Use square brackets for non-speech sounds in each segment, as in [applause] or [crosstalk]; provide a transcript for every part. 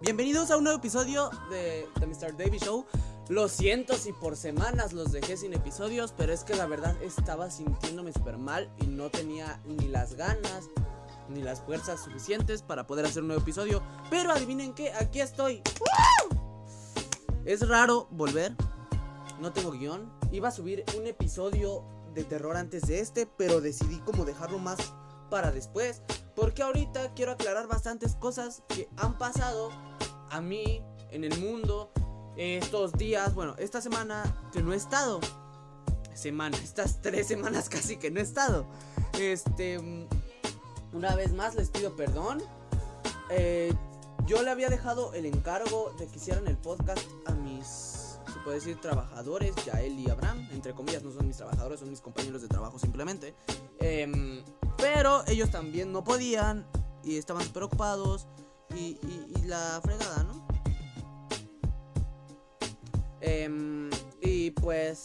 Bienvenidos a un nuevo episodio de The Mr. Davy Show. Lo siento si por semanas los dejé sin episodios, pero es que la verdad estaba sintiéndome súper mal y no tenía ni las ganas ni las fuerzas suficientes para poder hacer un nuevo episodio. Pero adivinen qué, aquí estoy. Es raro volver. No tengo guion. Iba a subir un episodio de terror antes de este, pero decidí como dejarlo más para después. Porque ahorita quiero aclarar bastantes cosas que han pasado a mí en el mundo estos días. Bueno, esta semana que no he estado. Semana, estas [laughs] tres semanas casi que no he estado. Este. Una vez más les pido perdón. Eh, yo le había dejado el encargo de que hicieran el podcast a mis, se puede decir, trabajadores, Yael y Abraham. Entre comillas, no son mis trabajadores, son mis compañeros de trabajo simplemente. Eh, pero ellos también no podían y estaban preocupados y, y, la fregada, ¿no? Eh, y pues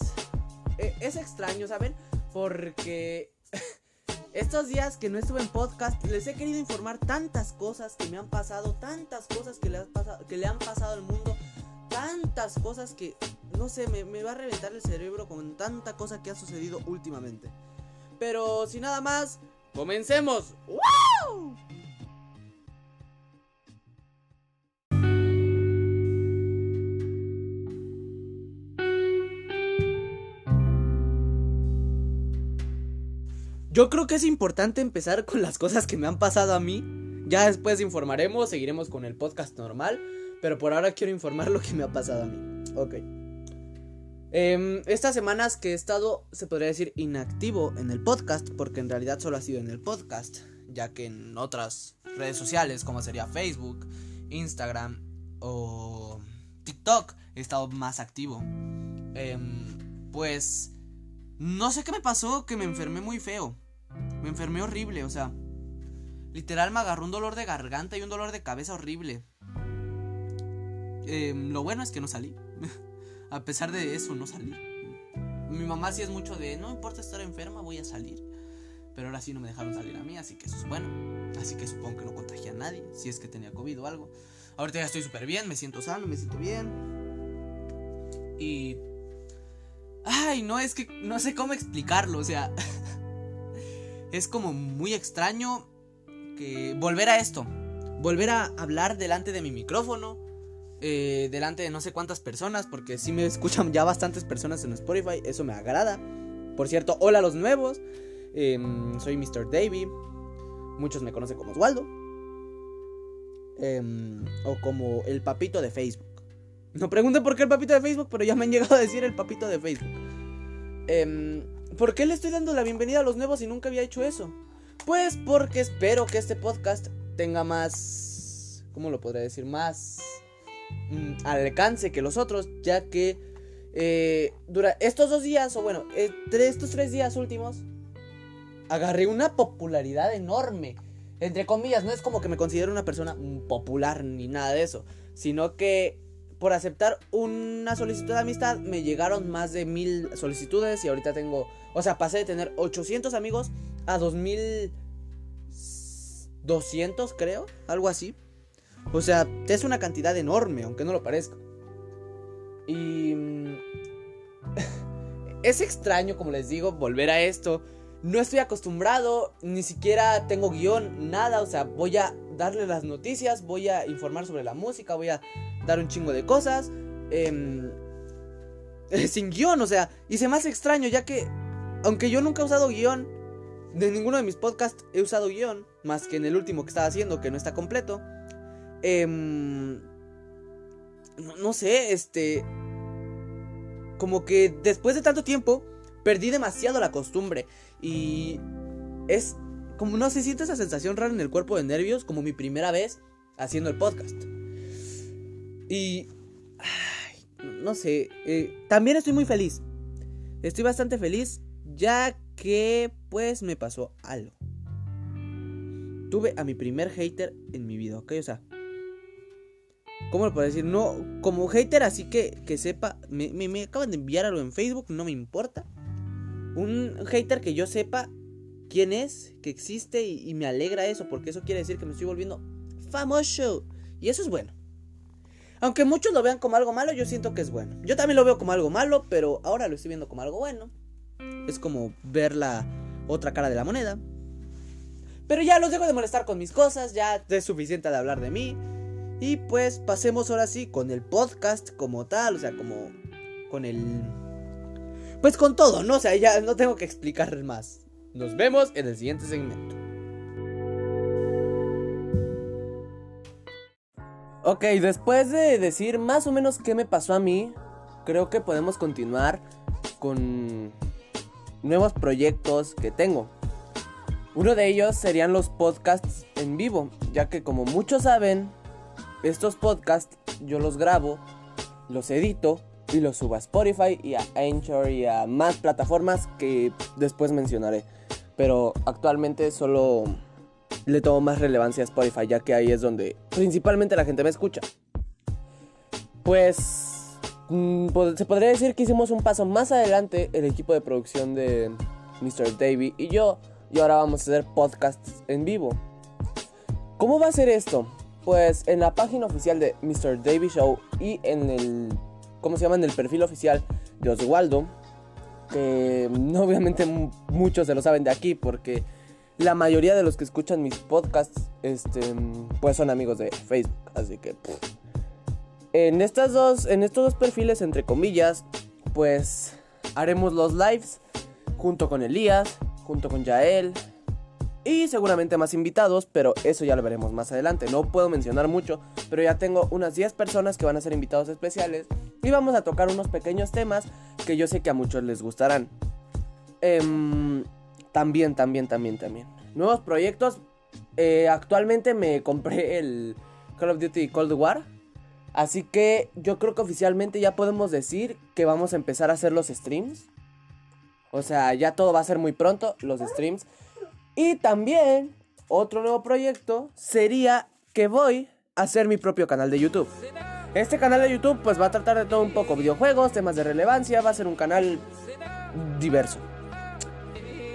eh, es extraño, ¿saben? Porque [laughs] estos días que no estuve en podcast les he querido informar tantas cosas que me han pasado, tantas cosas que le, han pasado, que le han pasado al mundo, tantas cosas que, no sé, me, me va a reventar el cerebro con tanta cosa que ha sucedido últimamente. Pero sin nada más, comencemos. ¡Wow! Yo creo que es importante empezar con las cosas que me han pasado a mí. Ya después informaremos, seguiremos con el podcast normal. Pero por ahora quiero informar lo que me ha pasado a mí. Ok. Eh, estas semanas que he estado, se podría decir, inactivo en el podcast, porque en realidad solo ha sido en el podcast, ya que en otras redes sociales, como sería Facebook, Instagram o TikTok, he estado más activo. Eh, pues, no sé qué me pasó, que me enfermé muy feo. Me enfermé horrible, o sea, literal me agarró un dolor de garganta y un dolor de cabeza horrible. Eh, lo bueno es que no salí. [laughs] A pesar de eso, no salí. Mi mamá sí es mucho de, no importa estar enferma, voy a salir. Pero ahora sí no me dejaron salir a mí, así que eso es bueno. Así que supongo que no contagié a nadie, si es que tenía COVID o algo. Ahorita ya estoy súper bien, me siento sano, me siento bien. Y... Ay, no, es que no sé cómo explicarlo, o sea... [laughs] es como muy extraño que volver a esto. Volver a hablar delante de mi micrófono eh, delante de no sé cuántas personas, porque si me escuchan ya bastantes personas en Spotify, eso me agrada. Por cierto, hola a los nuevos, eh, soy Mr. Davy, muchos me conocen como Oswaldo, eh, o como el papito de Facebook. No pregunten por qué el papito de Facebook, pero ya me han llegado a decir el papito de Facebook. Em, ¿Por qué le estoy dando la bienvenida a los nuevos y nunca había hecho eso? Pues porque espero que este podcast tenga más... ¿Cómo lo podría decir? Más mm, alcance que los otros, ya que eh, dura estos dos días, o bueno, entre estos tres días últimos, agarré una popularidad enorme. Entre comillas, no es como que me considero una persona popular ni nada de eso, sino que por aceptar una solicitud de amistad me llegaron más de mil solicitudes y ahorita tengo, o sea, pasé de tener 800 amigos a 2200 creo, algo así. O sea, es una cantidad enorme, aunque no lo parezca. Y... [laughs] es extraño, como les digo, volver a esto. No estoy acostumbrado, ni siquiera tengo guion, nada. O sea, voy a darle las noticias, voy a informar sobre la música, voy a dar un chingo de cosas. Eh, [laughs] sin guion, o sea, y se me hace extraño, ya que, aunque yo nunca he usado guion, de ninguno de mis podcasts he usado guion, más que en el último que estaba haciendo, que no está completo. Eh, no, sé, este... Como que después de tanto tiempo, perdí demasiado la costumbre. Y es como, no se siente esa sensación rara en el cuerpo de nervios, como mi primera vez haciendo el podcast. Y... No sé, eh, también estoy muy feliz. Estoy bastante feliz, ya que pues me pasó algo. Tuve a mi primer hater en mi vida, ¿ok? O sea, ¿Cómo lo puedo decir? No, como hater, así que, que sepa. Me, me, acaban de enviar algo en Facebook, no me importa. Un hater que yo sepa quién es, que existe y, y me alegra eso, porque eso quiere decir que me estoy volviendo famoso. Y eso es bueno. Aunque muchos lo vean como algo malo, yo siento que es bueno. Yo también lo veo como algo malo, pero ahora lo estoy viendo como algo bueno. Es como ver la otra cara de la moneda. Pero ya los dejo de molestar con mis cosas, ya es suficiente de hablar de mí. Y pues pasemos ahora sí con el podcast como tal, o sea, como con el... Pues con todo, ¿no? O sea, ya no tengo que explicar más. Nos vemos en el siguiente segmento. Ok, después de decir más o menos qué me pasó a mí, creo que podemos continuar con nuevos proyectos que tengo. Uno de ellos serían los podcasts en vivo, ya que como muchos saben, estos podcasts yo los grabo, los edito y los subo a Spotify y a Anchor y a más plataformas que después mencionaré. Pero actualmente solo le tomo más relevancia a Spotify, ya que ahí es donde principalmente la gente me escucha. Pues mm, se podría decir que hicimos un paso más adelante el equipo de producción de Mr. Davy y yo, y ahora vamos a hacer podcasts en vivo. ¿Cómo va a ser esto? Pues en la página oficial de Mr. Davy Show y en el, ¿cómo se llama? En el perfil oficial de Oswaldo, que [laughs] no obviamente muchos se lo saben de aquí porque la mayoría de los que escuchan mis podcasts, este, pues son amigos de Facebook, así que en estas dos, en estos dos perfiles entre comillas, pues haremos los lives junto con Elías, junto con Yael y seguramente más invitados, pero eso ya lo veremos más adelante. No puedo mencionar mucho, pero ya tengo unas 10 personas que van a ser invitados especiales y vamos a tocar unos pequeños temas que yo sé que a muchos les gustarán. Eh, también, también, también, también. Nuevos proyectos. Eh, actualmente me compré el Call of Duty Cold War. Así que yo creo que oficialmente ya podemos decir que vamos a empezar a hacer los streams. O sea, ya todo va a ser muy pronto, los streams. Y también, otro nuevo proyecto sería que voy a hacer mi propio canal de YouTube. Este canal de YouTube pues va a tratar de todo un poco, videojuegos, temas de relevancia, va a ser un canal diverso.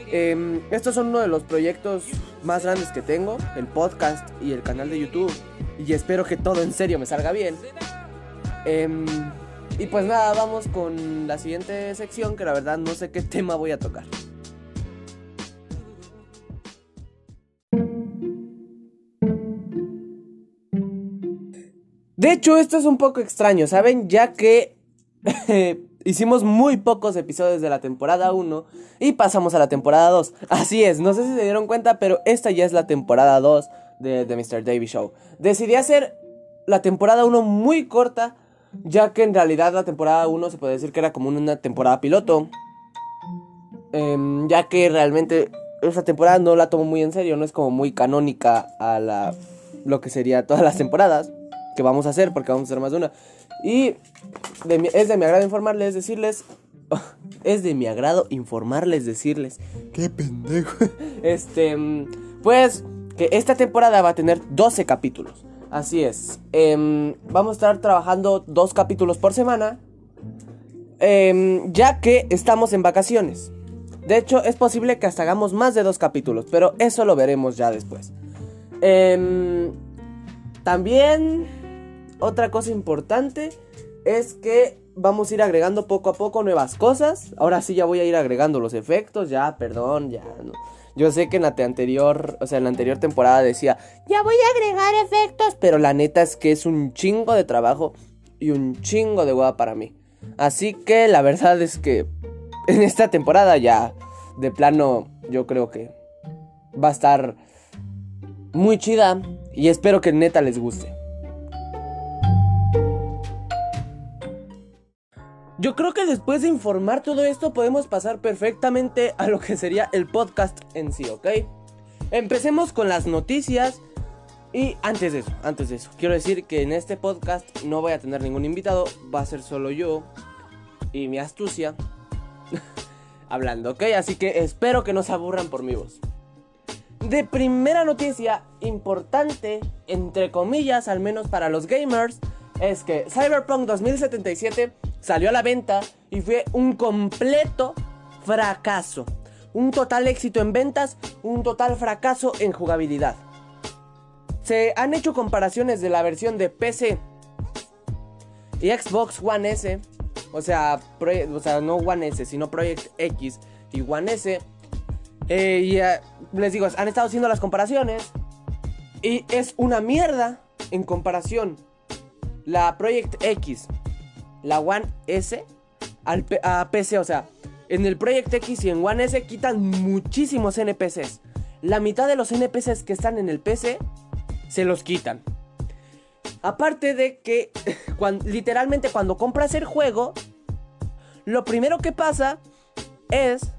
Eh, estos son uno de los proyectos más grandes que tengo, el podcast y el canal de YouTube. Y espero que todo en serio me salga bien. Eh, y pues nada, vamos con la siguiente sección que la verdad no sé qué [laughs] tema voy a tocar. De hecho, esto es un poco extraño, ¿saben? Ya que [laughs] Hicimos muy pocos episodios de la temporada 1 y pasamos a la temporada 2. Así es, no sé si se dieron cuenta, pero esta ya es la temporada 2 de The Mr. Davy Show. Decidí hacer la temporada 1 muy corta, ya que en realidad la temporada 1 se puede decir que era como una temporada piloto. Em, ya que realmente esa temporada no la tomo muy en serio, no es como muy canónica a la, lo que sería todas las temporadas que vamos a hacer, porque vamos a hacer más de una. Y es de mi agrado informarles, decirles. [laughs] es de mi agrado informarles, decirles. Qué pendejo. [laughs] Este. Pues que esta temporada va a tener 12 capítulos. Así es. Em, vamos a estar trabajando dos capítulos por semana. Em, ya que estamos en vacaciones. De hecho, es posible que hasta hagamos más de dos capítulos. Pero eso lo veremos ya después. Em, también otra cosa importante es que vamos a ir agregando poco a poco nuevas cosas. Ahora sí ya voy a ir agregando los efectos, ya, perdón, ya no. Yo sé que en la anterior, o sea, en la anterior temporada decía, ya voy a agregar efectos, pero la neta es que es un chingo de trabajo y un chingo de hueá para mí. Así que la verdad es que en esta temporada ya, de plano, yo creo que va a estar muy chida y espero que neta les guste. Yo creo que después de informar todo esto podemos pasar perfectamente a lo que sería el podcast en sí, ¿ok? Empecemos con las noticias y antes de eso, antes de eso, quiero decir que en este podcast no voy a tener ningún invitado, va a ser solo yo y mi astucia [laughs] hablando, ¿ok? Así que espero que no se aburran por mi voz. De primera noticia importante, entre comillas, al menos para los gamers, es que Cyberpunk 2077 salió a la venta y fue un completo fracaso. un total éxito en ventas, un total fracaso en jugabilidad. Se han hecho comparaciones de la versión de PC y Xbox One S, o sea, o sea no One S, sino Project X y One S. Eh, y eh, les digo, han estado haciendo las comparaciones y es una mierda en comparación la Project X, la One S al a PC, o sea, en el Project X y en One S quitan muchísimos NPCs. La mitad de los NPCs que están en el PC se los quitan. Aparte de que [laughs] literalmente cuando compras el juego, lo primero que pasa es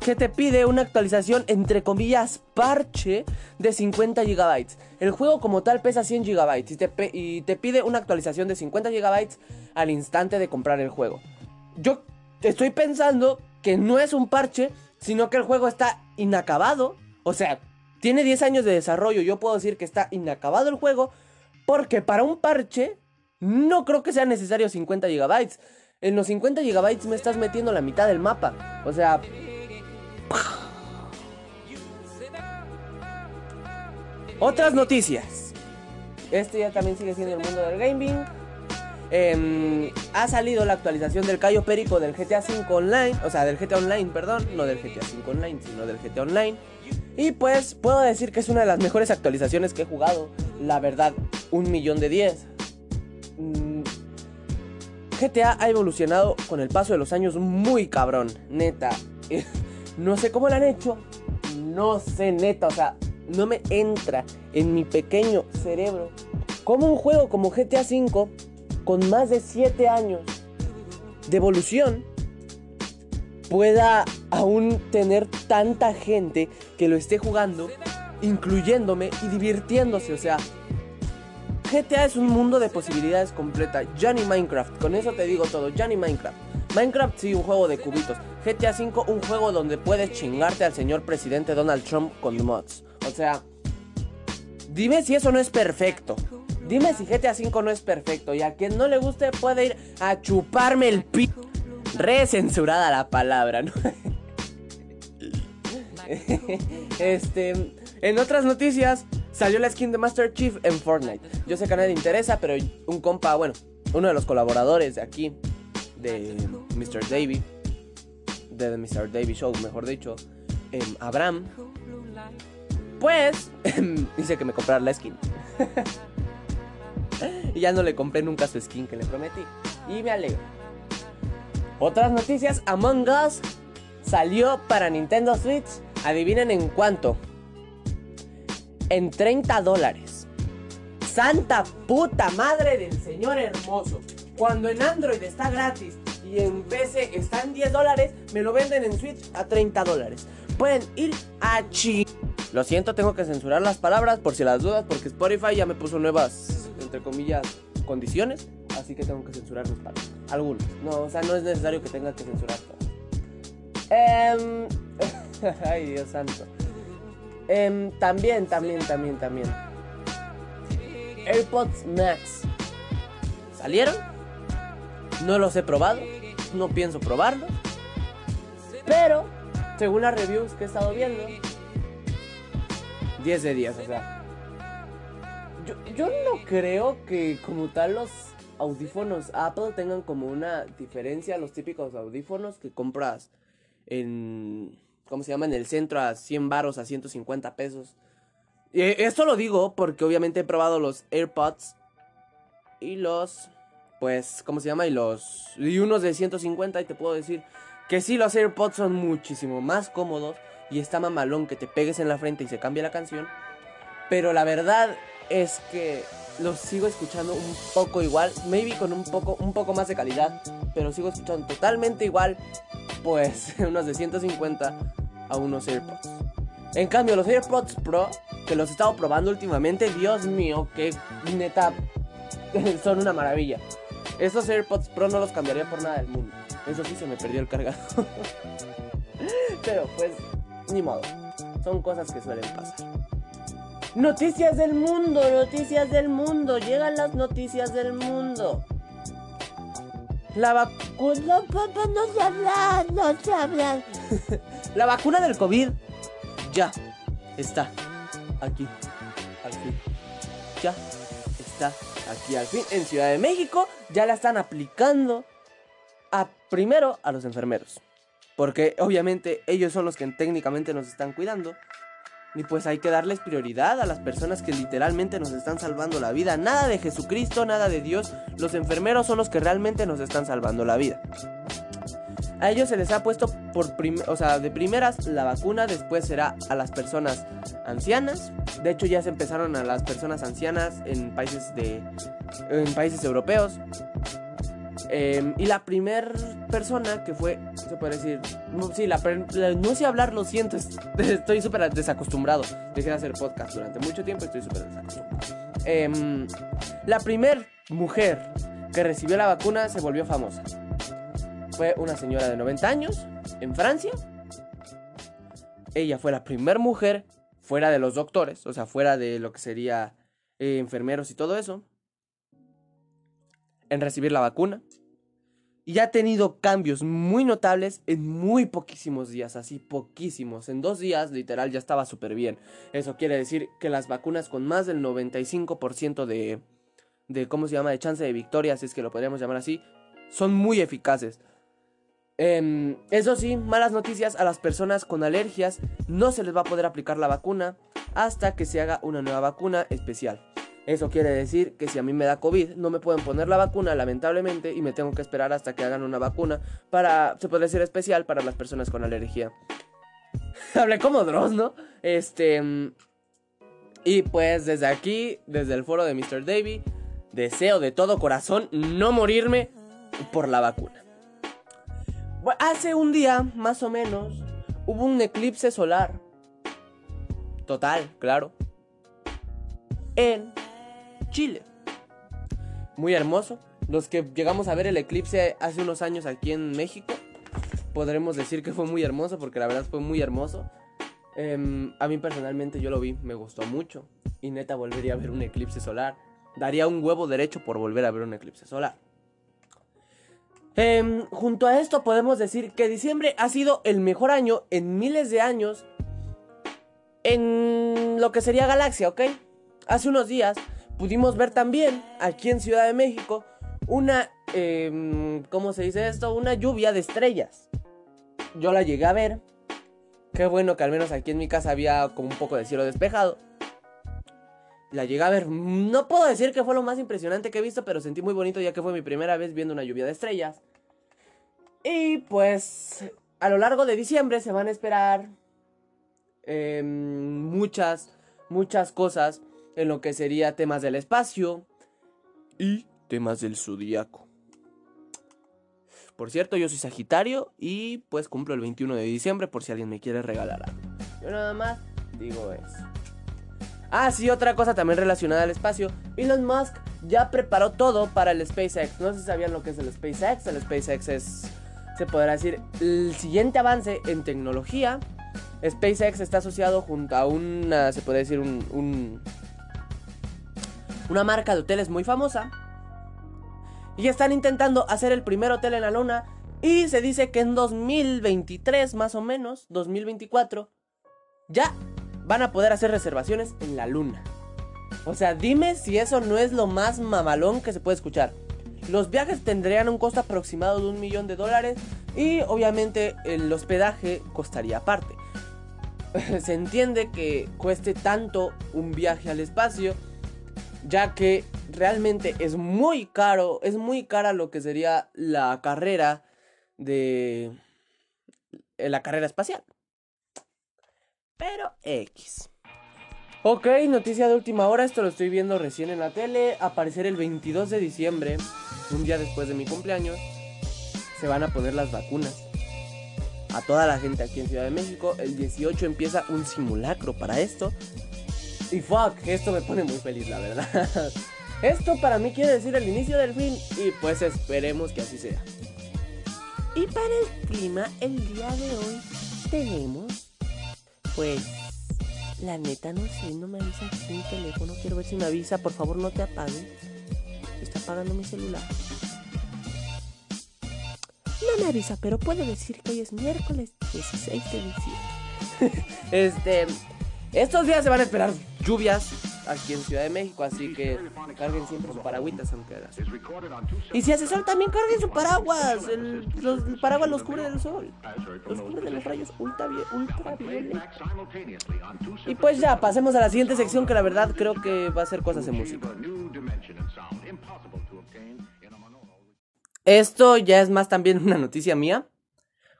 que te pide una actualización entre comillas parche de 50 GB. El juego como tal pesa 100 GB y te, y te pide una actualización de 50 GB al instante de comprar el juego. Yo estoy pensando que no es un parche, sino que el juego está inacabado. O sea, tiene 10 años de desarrollo. Yo puedo decir que está inacabado el juego. Porque para un parche no creo que sea necesario 50 GB. En los 50 GB me estás metiendo la mitad del mapa. O sea... Otras noticias. Este ya también sigue siendo el mundo del gaming. Em, ha salido la actualización del Cayo Perico del GTA V Online, o sea, del GTA Online, perdón, no del GTA V Online, sino del GTA Online. Y pues puedo decir que es una de las mejores actualizaciones que he jugado, la verdad, un millón de 10. Mm, GTA ha evolucionado con el paso de los años muy cabrón, neta. [laughs] no sé cómo lo han hecho, no sé, neta, o sea, no me entra en mi pequeño cerebro como un juego como GTA V con más de 7 años de evolución pueda aún tener tanta gente que lo esté jugando, incluyéndome y divirtiéndose. O sea, GTA es un mundo de posibilidades completa. Ya ni Minecraft, con eso te digo todo, ya ni Minecraft. Minecraft sí, un juego de cubitos. GTA V, un juego donde puedes chingarte al señor presidente Donald Trump con mods. O sea, dime si eso no es perfecto. Dime si GTA V no es perfecto y a quien no le guste puede ir a chuparme el pi... Re censurada la palabra, ¿no? [laughs] este, en otras noticias, salió la skin de Master Chief en Fortnite. Yo sé que a nadie le interesa, pero un compa, bueno, uno de los colaboradores de aquí, de Mr. Davy, de Mr. Davy Show, mejor dicho, em, Abraham, pues [laughs] dice que me comprara la skin. [laughs] [laughs] y ya no le compré nunca su skin que le prometí. Y me alegro. Otras noticias, Among Us salió para Nintendo Switch. Adivinen en cuánto. En 30 dólares. Santa puta madre del señor hermoso. Cuando en Android está gratis y en PC está en 10 dólares, me lo venden en Switch a 30 dólares. Pueden ir a chi. Lo siento, tengo que censurar las palabras por si las dudas, porque Spotify ya me puso nuevas entre comillas, condiciones, así que tengo que censurar los palabras. Algunos. No, o sea, no es necesario que tenga que censurar todas. Em, [laughs] ay, Dios santo. Em, también, también, también, también. AirPods Max. ¿Salieron? No los he probado. No pienso probarlos. Pero, según las reviews que he estado viendo, 10 de 10, o sea, yo, no creo que como tal los audífonos Apple tengan como una diferencia a los típicos audífonos que compras en, ¿cómo se llama? En el centro a 100 baros, a 150 pesos. Y esto lo digo porque obviamente he probado los AirPods y los, pues, ¿cómo se llama? Y los, y unos de 150 y te puedo decir que sí, los AirPods son muchísimo más cómodos y está mamalón que te pegues en la frente y se cambie la canción. Pero la verdad es que los sigo escuchando un poco igual, maybe con un poco, un poco más de calidad, pero sigo escuchando totalmente igual, pues [laughs] unos de 150 a unos AirPods. En cambio, los AirPods Pro, que los he estado probando últimamente, Dios mío, que neta [laughs] son una maravilla. Estos AirPods Pro no los cambiaría por nada del mundo. Eso sí, se me perdió el cargador. [laughs] pero pues, ni modo. Son cosas que suelen pasar. Noticias del mundo, noticias del mundo, llegan las noticias del mundo. La vacuna... no se habla, no se habla. [laughs] La vacuna del COVID ya está aquí. Fin. Ya está aquí al fin. En Ciudad de México ya la están aplicando a primero a los enfermeros. Porque obviamente ellos son los que técnicamente nos están cuidando. Y pues hay que darles prioridad a las personas que literalmente nos están salvando la vida. Nada de Jesucristo, nada de Dios. Los enfermeros son los que realmente nos están salvando la vida. A ellos se les ha puesto por o sea, de primeras la vacuna, después será a las personas ancianas. De hecho ya se empezaron a las personas ancianas en países de en países europeos. Em, y la primer persona que fue, se puede decir, no, sí, la, no sé hablar, lo siento, [laughs] estoy súper desacostumbrado. Dejé de hacer podcast durante mucho tiempo, estoy súper desacostumbrado. Em, la primer mujer que recibió la vacuna se volvió famosa. Fue una señora de 90 años en Francia. Ella fue la primera mujer fuera de los doctores, o sea, fuera de lo que sería eh, enfermeros y todo eso, en recibir la vacuna y ha tenido cambios muy notables en muy poquísimos días, así poquísimos. En dos días, literal, ya estaba súper bien. Eso quiere decir que las vacunas con más del 95% de, de, ¿cómo se llama?, de chance de victoria, si es que lo podríamos llamar así, son muy eficaces. Em, eso sí, malas noticias a las personas con alergias, no se les va a poder aplicar la vacuna hasta que se haga una nueva vacuna especial. Eso quiere decir que si a mí me da COVID, no me pueden poner la vacuna, lamentablemente, y me tengo que esperar hasta que hagan una vacuna para, se puede decir especial para las personas con alergia. [laughs] Hablé como Dross, ¿no? Este... Y pues desde aquí, desde el foro de Mr. Davy, deseo de todo corazón no morirme por la vacuna. Hace un día, más o menos, hubo un eclipse solar. Total, claro. En Chile. Muy hermoso. Los que llegamos a ver el eclipse hace unos años aquí en México, podremos decir que fue muy hermoso, porque la verdad fue muy hermoso. Em, a mí personalmente yo lo vi, me gustó mucho. Y neta volvería a ver un eclipse solar. Daría un huevo derecho por volver a ver un eclipse solar. Em, junto a esto podemos decir que diciembre ha sido el mejor año en miles de años en lo que sería galaxia, ¿ok? Hace unos días pudimos ver también aquí en Ciudad de México una, eh, ¿cómo se dice esto? Una lluvia de estrellas. Yo la llegué a ver. Qué bueno que al menos aquí en mi casa había como un poco de cielo despejado. La llegué a ver. No puedo decir que fue lo más impresionante que he visto, pero sentí muy bonito ya que fue mi primera vez viendo una lluvia de estrellas. Y pues a lo largo de diciembre se van a esperar eh, muchas, muchas cosas en lo que sería temas del espacio y temas del zodiaco. Por cierto, yo soy Sagitario y pues cumplo el 21 de diciembre por si alguien me quiere regalar algo. Yo nada más digo eso. Ah, sí, otra cosa también relacionada al espacio. Elon Musk ya preparó todo para el SpaceX. No sé si sabían lo que es el SpaceX. El SpaceX es, se podrá decir, el siguiente avance en tecnología. SpaceX está asociado junto a una, se puede decir, un una marca de hoteles muy famosa. Y están intentando hacer el primer hotel en la luna. Y se dice que en 2023 más o menos, 2024, ya van a poder hacer reservaciones en la luna. O sea, dime si eso no es lo más mamalón que se puede escuchar. Los viajes tendrían un costo aproximado de un millón de dólares y obviamente el hospedaje costaría aparte. [laughs] se entiende que cueste tanto un viaje al espacio ya que realmente es muy caro, es muy cara lo que sería la carrera de la carrera espacial. Pero X. Ok, noticia de última hora, esto lo estoy viendo recién en la tele, aparecer el 22 de diciembre, un día después de mi cumpleaños, se van a poner las vacunas. A toda la gente aquí en Ciudad de México, el 18 empieza un simulacro para esto y fuck, esto me pone muy feliz, la verdad. [laughs] Esto para mí quiere decir el inicio del fin y pues esperemos que así sea. Y para el clima, el día de hoy tenemos, pues, la neta no sé, no me avisa aquí teléfono. Quiero ver si me avisa, por favor no te apagues. Está apagando mi celular. no me avisa, pero puedo decir que hoy es miércoles 16 de diciembre. [laughs] Este, estos días se van a esperar lluvias aquí en Ciudad de México, así que carguen siempre su paragüitas aunque haga sol. Y si hace sol también carguen su paraguas, el, los, el paraguas los cubre del sol, los cubre de los rayos ultravi- ultravioleta. Y pues ya, pasemos a la siguiente sección que la verdad creo que va a ser cosas en música. Esto ya es más también una noticia mía.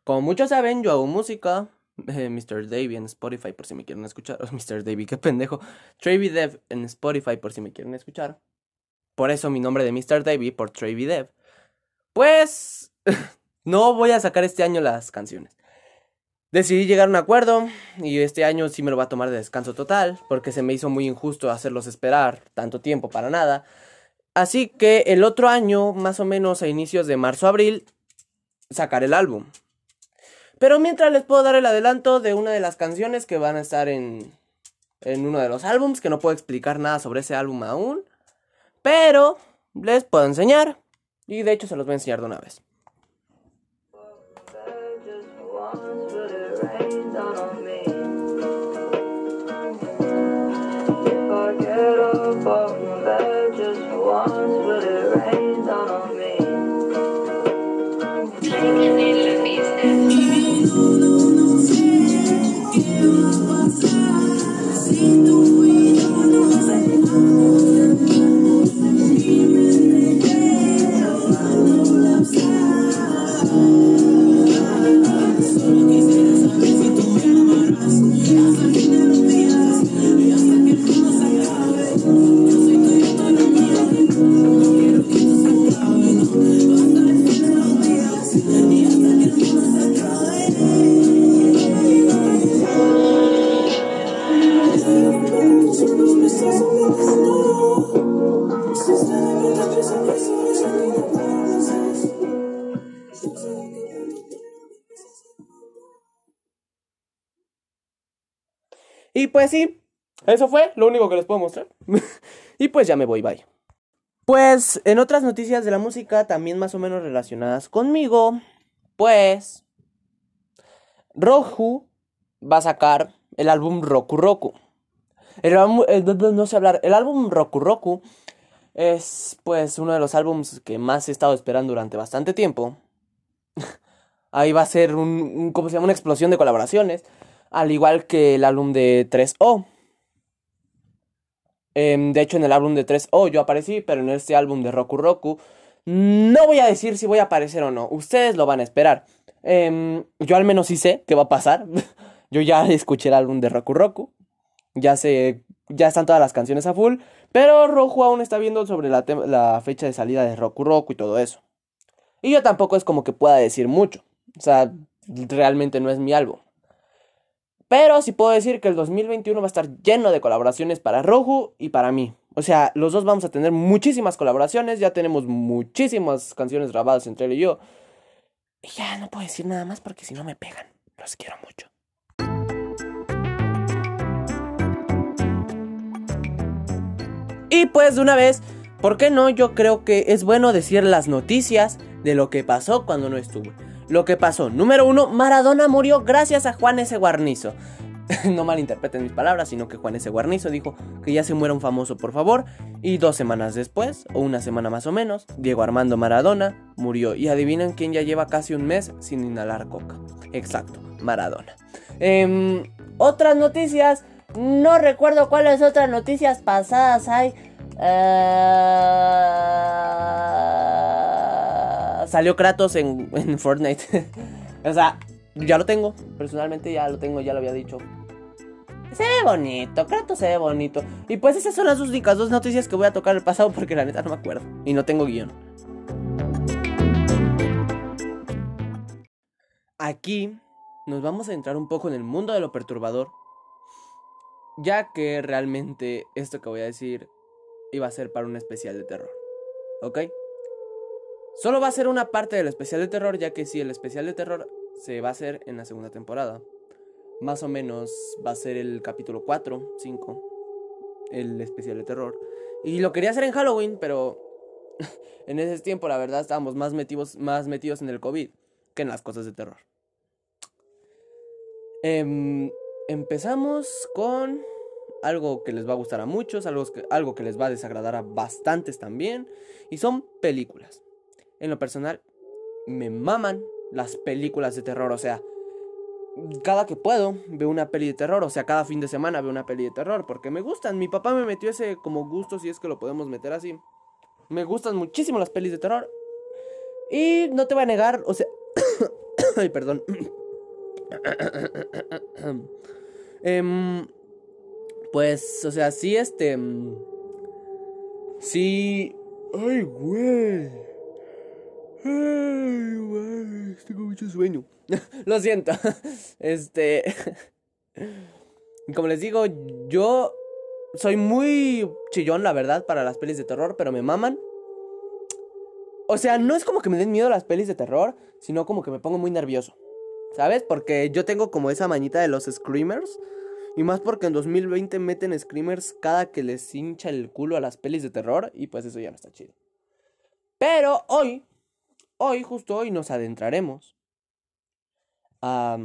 Como muchos saben, yo hago música. Eh, Mr. Davey en Spotify por si me quieren escuchar. [laughs] Oh, Mr. Davey, qué pendejo. Travy Dev en Spotify por si me quieren escuchar. Por eso mi nombre de Mr. Davey por Travy Dev. Pues [laughs] no voy a sacar este año las canciones. Decidí llegar a un acuerdo y este año sí me lo va a tomar de descanso total porque se me hizo muy injusto hacerlos esperar tanto tiempo para nada. Así que el otro año, más o menos a inicios de marzo-abril, sacaré el álbum. Pero mientras les puedo dar el adelanto de una de las canciones que van a estar en, en uno de los álbums, que no puedo explicar nada sobre ese álbum aún. Pero les puedo enseñar. Y de hecho se los voy a enseñar de una vez. Fue lo único que les puedo mostrar. [laughs] y pues ya me voy, bye. Pues en otras noticias de la música, también más o menos relacionadas conmigo, pues Roku va a sacar el álbum Roku Roku. El eh, no, sé hablar, el álbum Roku Roku es pues uno de los álbums que más he estado esperando durante bastante tiempo. [laughs] Ahí va a ser un. Una explosión de colaboraciones. Al igual que el álbum de 3O. Em, de hecho, en el álbum de 3O yo aparecí, pero en este álbum de Roku Roku no voy a decir si voy a aparecer o no. Ustedes lo van a esperar. Em, yo al menos sí sé qué va a pasar. [laughs] yo ya escuché el álbum de Roku Roku. Ya sé, ya están todas las canciones a full. Pero Rojo aún está viendo sobre la, la fecha de salida de Roku Roku y todo eso. Y yo tampoco es como que pueda decir mucho. O sea, realmente no es mi álbum. Pero sí puedo decir que el 2021 va a estar lleno de colaboraciones para Roju y para mí. O sea, los dos vamos a tener muchísimas colaboraciones. Ya tenemos muchísimas canciones grabadas entre él y yo. Y ya no puedo decir nada más porque si no me pegan. Los quiero mucho. Y pues de una vez, ¿por qué no? Yo creo que es bueno decir las noticias de lo que pasó cuando no estuve. Lo que pasó, número uno, Maradona murió gracias a Juan S. Guarnizo. [laughs] no malinterpreten mis palabras, sino que Juan S. Guarnizo dijo que ya se muera un famoso, por favor. Y dos semanas después, o una semana más o menos, Diego Armando Maradona murió. Y adivinen quién ya lleva casi un mes sin inhalar coca. Exacto, Maradona. Em, otras noticias, no recuerdo cuáles otras noticias pasadas hay. Eh, Salió Kratos en, en Fortnite. o sea, ya lo tengo. Personalmente ya lo tengo, ya lo había dicho. Se ve bonito, Kratos se ve bonito. Y pues esas son las únicas dos noticias que voy a tocar el pasado porque la neta no me acuerdo. Y no tengo guion. Aquí nos vamos a entrar un poco en el mundo de lo perturbador. Ya que realmente esto que voy a decir iba a ser para un especial de terror. ¿Ok? Solo va a ser una parte del especial de terror, ya que si el especial de terror se va a hacer en la segunda temporada. Más o menos va a ser el capítulo 4, 5, el especial de terror. Y lo quería hacer en Halloween, pero [laughs] en ese tiempo la verdad estábamos más metidos, más metidos en el COVID. que en las cosas de terror. Em, empezamos con algo que les va a gustar a muchos, algo que, algo que les va a desagradar a bastantes también, y son películas. En lo personal, me maman las películas de terror, o sea, cada que puedo veo una peli de terror, o sea, cada fin de semana veo una peli de terror, porque me gustan. Mi papá me metió ese como gusto, si es que lo podemos meter así. Me gustan muchísimo las pelis de terror. Y no te voy a negar, o sea... [coughs] Ay, perdón. [coughs] Em, pues, o sea, sí, este... mm, Sí... Ay, güey. Tengo mucho sueño. [laughs] Lo siento. [laughs] Este... [laughs] Como les digo, yo soy muy chillón, la verdad, para las pelis de terror, pero me maman. O sea, no es como que me den miedo las pelis de terror, sino como que me pongo muy nervioso. ¿Sabes? Porque yo tengo como esa mañita de los screamers. Y más porque en 2020 meten screamers cada que les hincha el culo a las pelis de terror. Y pues eso ya no está chido. Pero hoy, hoy, justo hoy, nos adentraremos a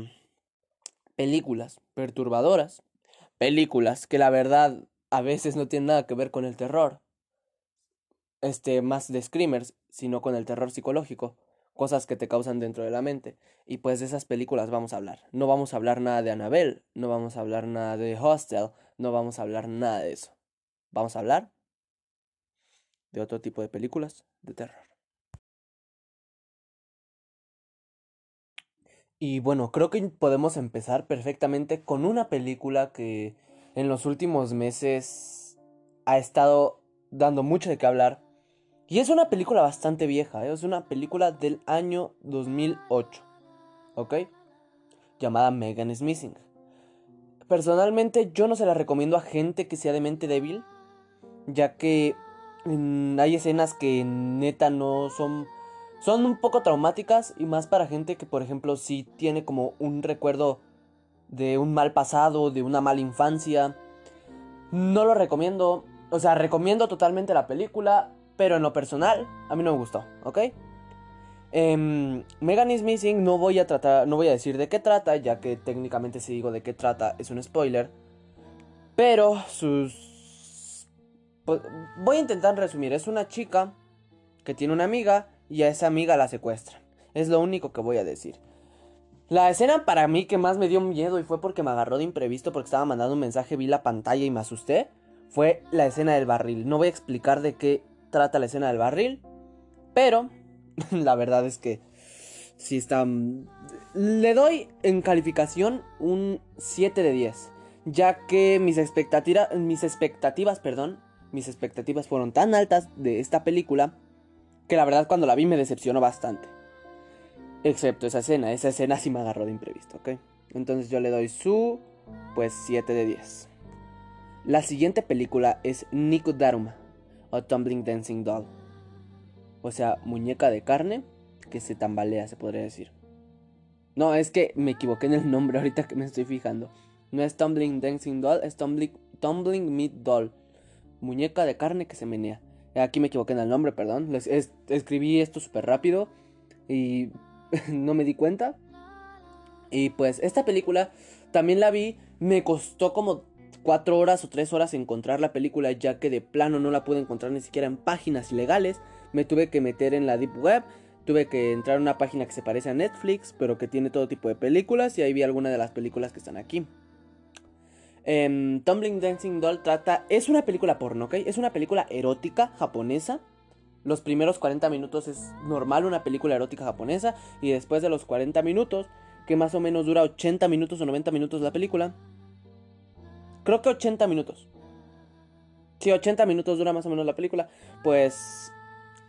películas perturbadoras. Películas que la verdad a veces no tienen nada que ver con el terror. Este, más de screamers, sino con el terror psicológico. Cosas que te causan dentro de la mente. Y pues de esas películas vamos a hablar. No vamos a hablar nada de Annabelle, no vamos a hablar nada de Hostel, no vamos a hablar nada de eso. Vamos a hablar de otro tipo de películas de terror. Y bueno, creo que podemos empezar perfectamente con una película que en los últimos meses ha estado dando mucho de qué hablar. Y es una película bastante vieja, ¿eh? es una película del año 2008, ¿ok? Llamada Megan is Missing. Personalmente yo no se la recomiendo a gente que sea de mente débil, ya que mm, hay escenas que neta no son son un poco traumáticas y más para gente que por ejemplo sí tiene como un recuerdo de un mal pasado, de una mala infancia. No lo recomiendo, o sea, recomiendo totalmente la película, pero en lo personal a mí no me gustó, ¿ok? Megan is Missing no voy a tratar, no voy a decir de qué trata, ya que técnicamente si digo de qué trata es un spoiler. Pero sus... voy a intentar resumir, es una chica que tiene una amiga y a esa amiga la secuestran. Es lo único que voy a decir. La escena para mí que más me dio miedo y fue porque me agarró de imprevisto porque estaba mandando un mensaje, vi la pantalla y me asusté, fue la escena del barril. No voy a explicar de qué trata la escena del barril, pero [laughs] la verdad es que sí está... Le doy en calificación un 7 de 10, ya que mis, expectativa- mis expectativas, perdón, mis expectativas fueron tan altas de esta película que la verdad cuando la vi me decepcionó bastante. Excepto esa escena, esa escena sí me agarró de imprevisto, ¿ok? Entonces yo le doy su, pues 7 de 10. La siguiente película es Daruma, o Tumbling Dancing Doll. O sea, muñeca de carne que se tambalea, se podría decir. No, es que me equivoqué en el nombre ahorita que me estoy fijando. No es Tumbling Dancing Doll, es Tumbling, tumbling Meat Doll. Muñeca de carne que se menea. Aquí me equivoqué en el nombre, perdón. Escribí esto súper rápido y [laughs] no me di cuenta. Y pues esta película también la vi. Me costó como 4 horas o 3 horas encontrar la película ya que de plano no la pude encontrar ni siquiera en páginas ilegales. Me tuve que meter en la Deep Web. Tuve que entrar a una página que se parece a Netflix, pero que tiene todo tipo de películas y ahí vi algunas de las películas que están aquí. Em, Tumbling Dancing Doll trata. Es una película porno, ¿ok? Es una película erótica japonesa. Los primeros 40 minutos es normal una película erótica japonesa. Y después de los 40 minutos, que más o menos dura 80 minutos o 90 minutos la película. Creo que 80 minutos. Sí, 80 minutos dura más o menos la película. Pues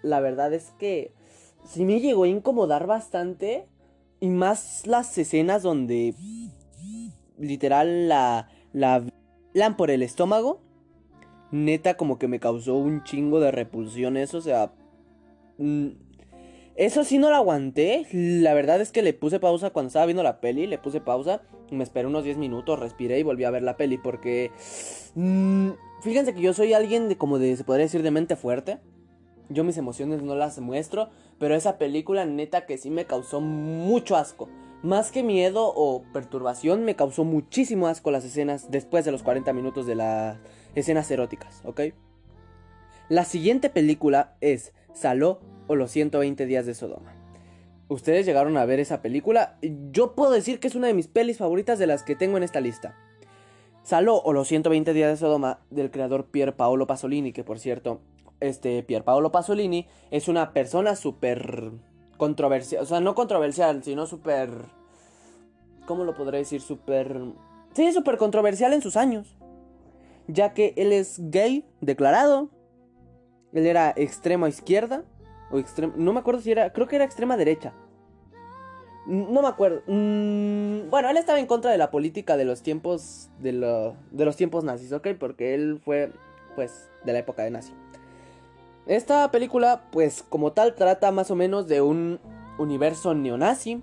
la verdad es que sí me llegó a incomodar bastante. Y más las escenas donde literal la, la violan por el estómago. Neta como que me causó un chingo de repulsión eso, o sea... mm, Eso sí no lo aguanté. La verdad es que le puse pausa cuando estaba viendo la peli. Le puse pausa. Me esperé unos 10 minutos, respiré y volví a ver la peli. Porque... mm, fíjense que yo soy alguien de como de... Se podría decir de mente fuerte. yo mis emociones no las muestro, pero esa película neta que sí me causó mucho asco. Más que miedo o perturbación, me causó muchísimo asco las escenas después de los 40 minutos de las escenas eróticas, ¿ok? La siguiente película es Saló o los 120 días de Sodoma. Ustedes llegaron a ver esa película. Yo puedo decir que es una de mis pelis favoritas de las que tengo en esta lista. Saló o los 120 días de Sodoma del creador Pier Paolo Pasolini, que por cierto, este Pier Paolo Pasolini es una persona súper controversial, o sea, no controversial, sino súper ¿cómo lo podré decir? Súper Sí, súper controversial en sus años, ya que él es gay declarado. Él era extrema izquierda o extrema, no me acuerdo si era, creo que era extrema derecha. No me acuerdo. Mm, bueno, él estaba en contra de la política de los tiempos de, lo- de los tiempos nazis, ¿ok? Porque él fue, pues, de la época de nazi. Esta película, pues, como tal, trata más o menos de un universo neonazi,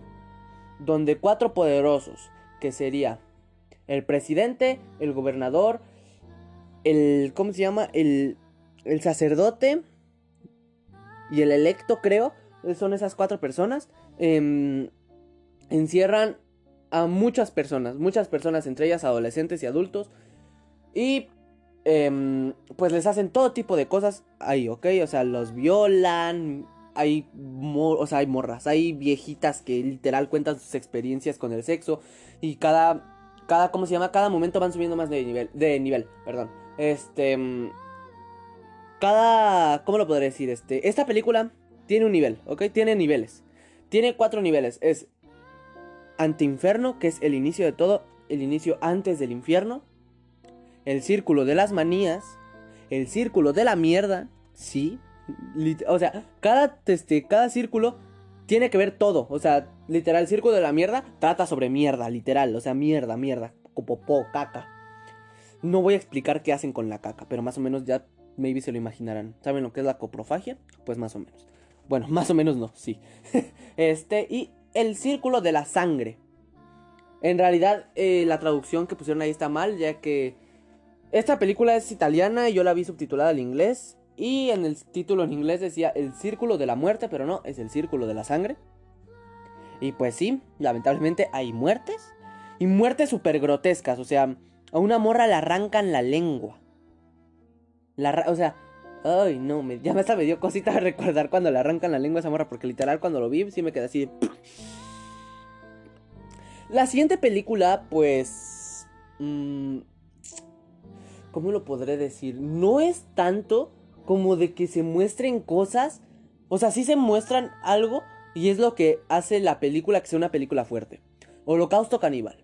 donde cuatro poderosos, que sería el presidente, el gobernador, el, ¿cómo se llama? El, el sacerdote y el electo, creo, son esas cuatro personas. em, encierran a muchas personas, muchas personas, entre ellas adolescentes y adultos. Y em, pues les hacen todo tipo de cosas ahí, ¿ok? O sea, los violan. Hay, mo- o sea, hay morras, hay viejitas que literal cuentan sus experiencias con el sexo. Y cada, cada, ¿cómo se llama? Cada momento van subiendo más de nivel, de nivel, perdón. Este, mm, cada, ¿cómo lo podré decir? Este, esta película tiene un nivel, ¿ok? Tiene niveles. Tiene cuatro niveles. Es Antiinferno, que es el inicio de todo, el inicio antes del infierno. El círculo de las manías. El círculo de la mierda. Sí. O sea, cada, este, cada círculo tiene que ver todo. O sea, literal, el círculo de la mierda trata sobre mierda, literal. O sea, mierda, mierda. Popó, caca. No voy a explicar qué hacen con la caca, pero más o menos ya maybe se lo imaginarán. ¿Saben lo que es la coprofagia? Pues más o menos. Bueno, [laughs] más o menos no, sí. [laughs] este, y el círculo de la sangre. En realidad, eh, la traducción que pusieron ahí está mal, ya que esta película es italiana y yo la vi subtitulada al inglés. Y en el título en inglés decía el círculo de la muerte, pero no, es el círculo de la sangre. Y pues sí, lamentablemente hay muertes. Y muertes súper grotescas, o sea, a una morra le arrancan la lengua. La o sea, ay no, ya me hasta me dio cosita de [laughs] recordar cuando le arrancan la lengua a esa morra, porque literal cuando lo vi sí me quedé así. La siguiente película, pues... mm, ¿Cómo lo podré decir? No es tanto como de que se muestren cosas. O sea, sí se muestran algo y es lo que hace la película que sea una película fuerte. Holocausto Caníbal.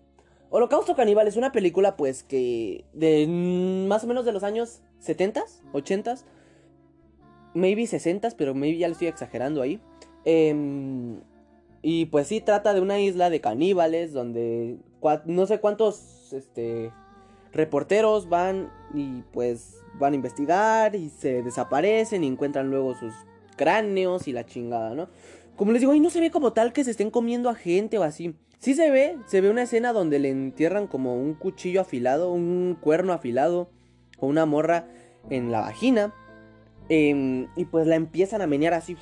Holocausto Caníbal es una película pues que de más o menos de los años 70s, 80s, maybe 60s, pero maybe ya lo estoy exagerando ahí. Em, y pues sí trata de una isla de caníbales donde no sé cuántos este reporteros van y pues van a investigar y se desaparecen y encuentran luego sus cráneos y la chingada, ¿no? Como les digo, ahí no se ve como tal que se estén comiendo a gente o así. Sí se ve, se ve una escena donde le entierran como un cuchillo afilado, un cuerno afilado o una morra en la vagina. em, y pues la empiezan a menear así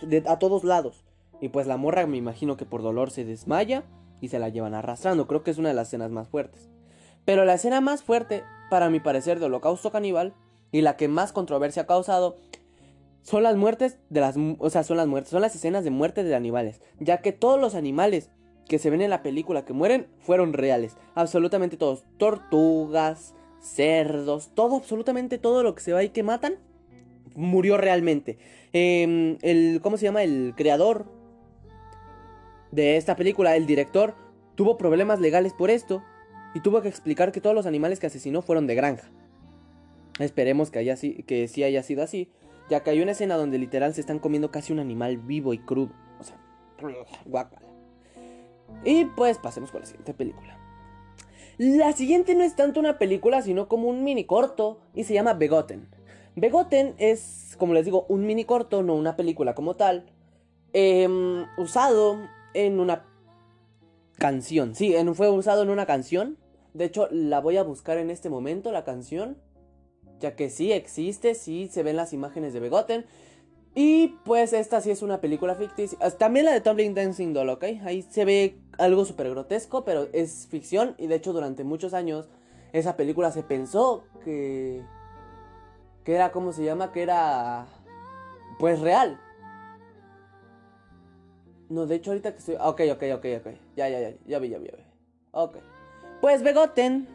de- a todos lados. Y pues la morra me imagino que por dolor se desmaya y se la llevan arrastrando. Creo que es una de las escenas más fuertes. Pero la escena más fuerte, para mi parecer, de Holocausto Caníbal y la que más controversia ha causado son las muertes de las, o sea, son las muertes, son las escenas de muerte de animales, ya que todos los animales que se ven en la película que mueren fueron reales, absolutamente todos, tortugas, cerdos, todo, absolutamente todo lo que se ve ahí que matan murió realmente. Em, el, ¿cómo se llama? El creador de esta película, el director, tuvo problemas legales por esto y tuvo que explicar que todos los animales que asesinó fueron de granja. Esperemos que, haya, que sí haya sido así, ya que hay una escena donde literal se están comiendo casi un animal vivo y crudo. O sea, guácala. Y pues pasemos con la siguiente película. La siguiente no es tanto una película, sino como un mini corto y se llama Begotten. Begotten es, como les digo, un mini corto, no una película como tal, em, usado en una canción. Sí, fue usado en una canción. De hecho, la voy a buscar en este momento, la canción. Ya que sí existe, sí se ven las imágenes de Begotten. Y pues esta sí es una película ficticia. Ah, También la de Tumbling Dancing Doll, ¿ok? Ahí se ve algo súper grotesco, pero es ficción. Y de hecho durante muchos años esa película se pensó que... Que era, ¿cómo se llama? Que era... Pues real. No, de hecho ahorita que estoy... Ok, ok, ok, ok. Ya, ya, ya, ya vi, ya vi, ya vi. Ok. Pues Begotten,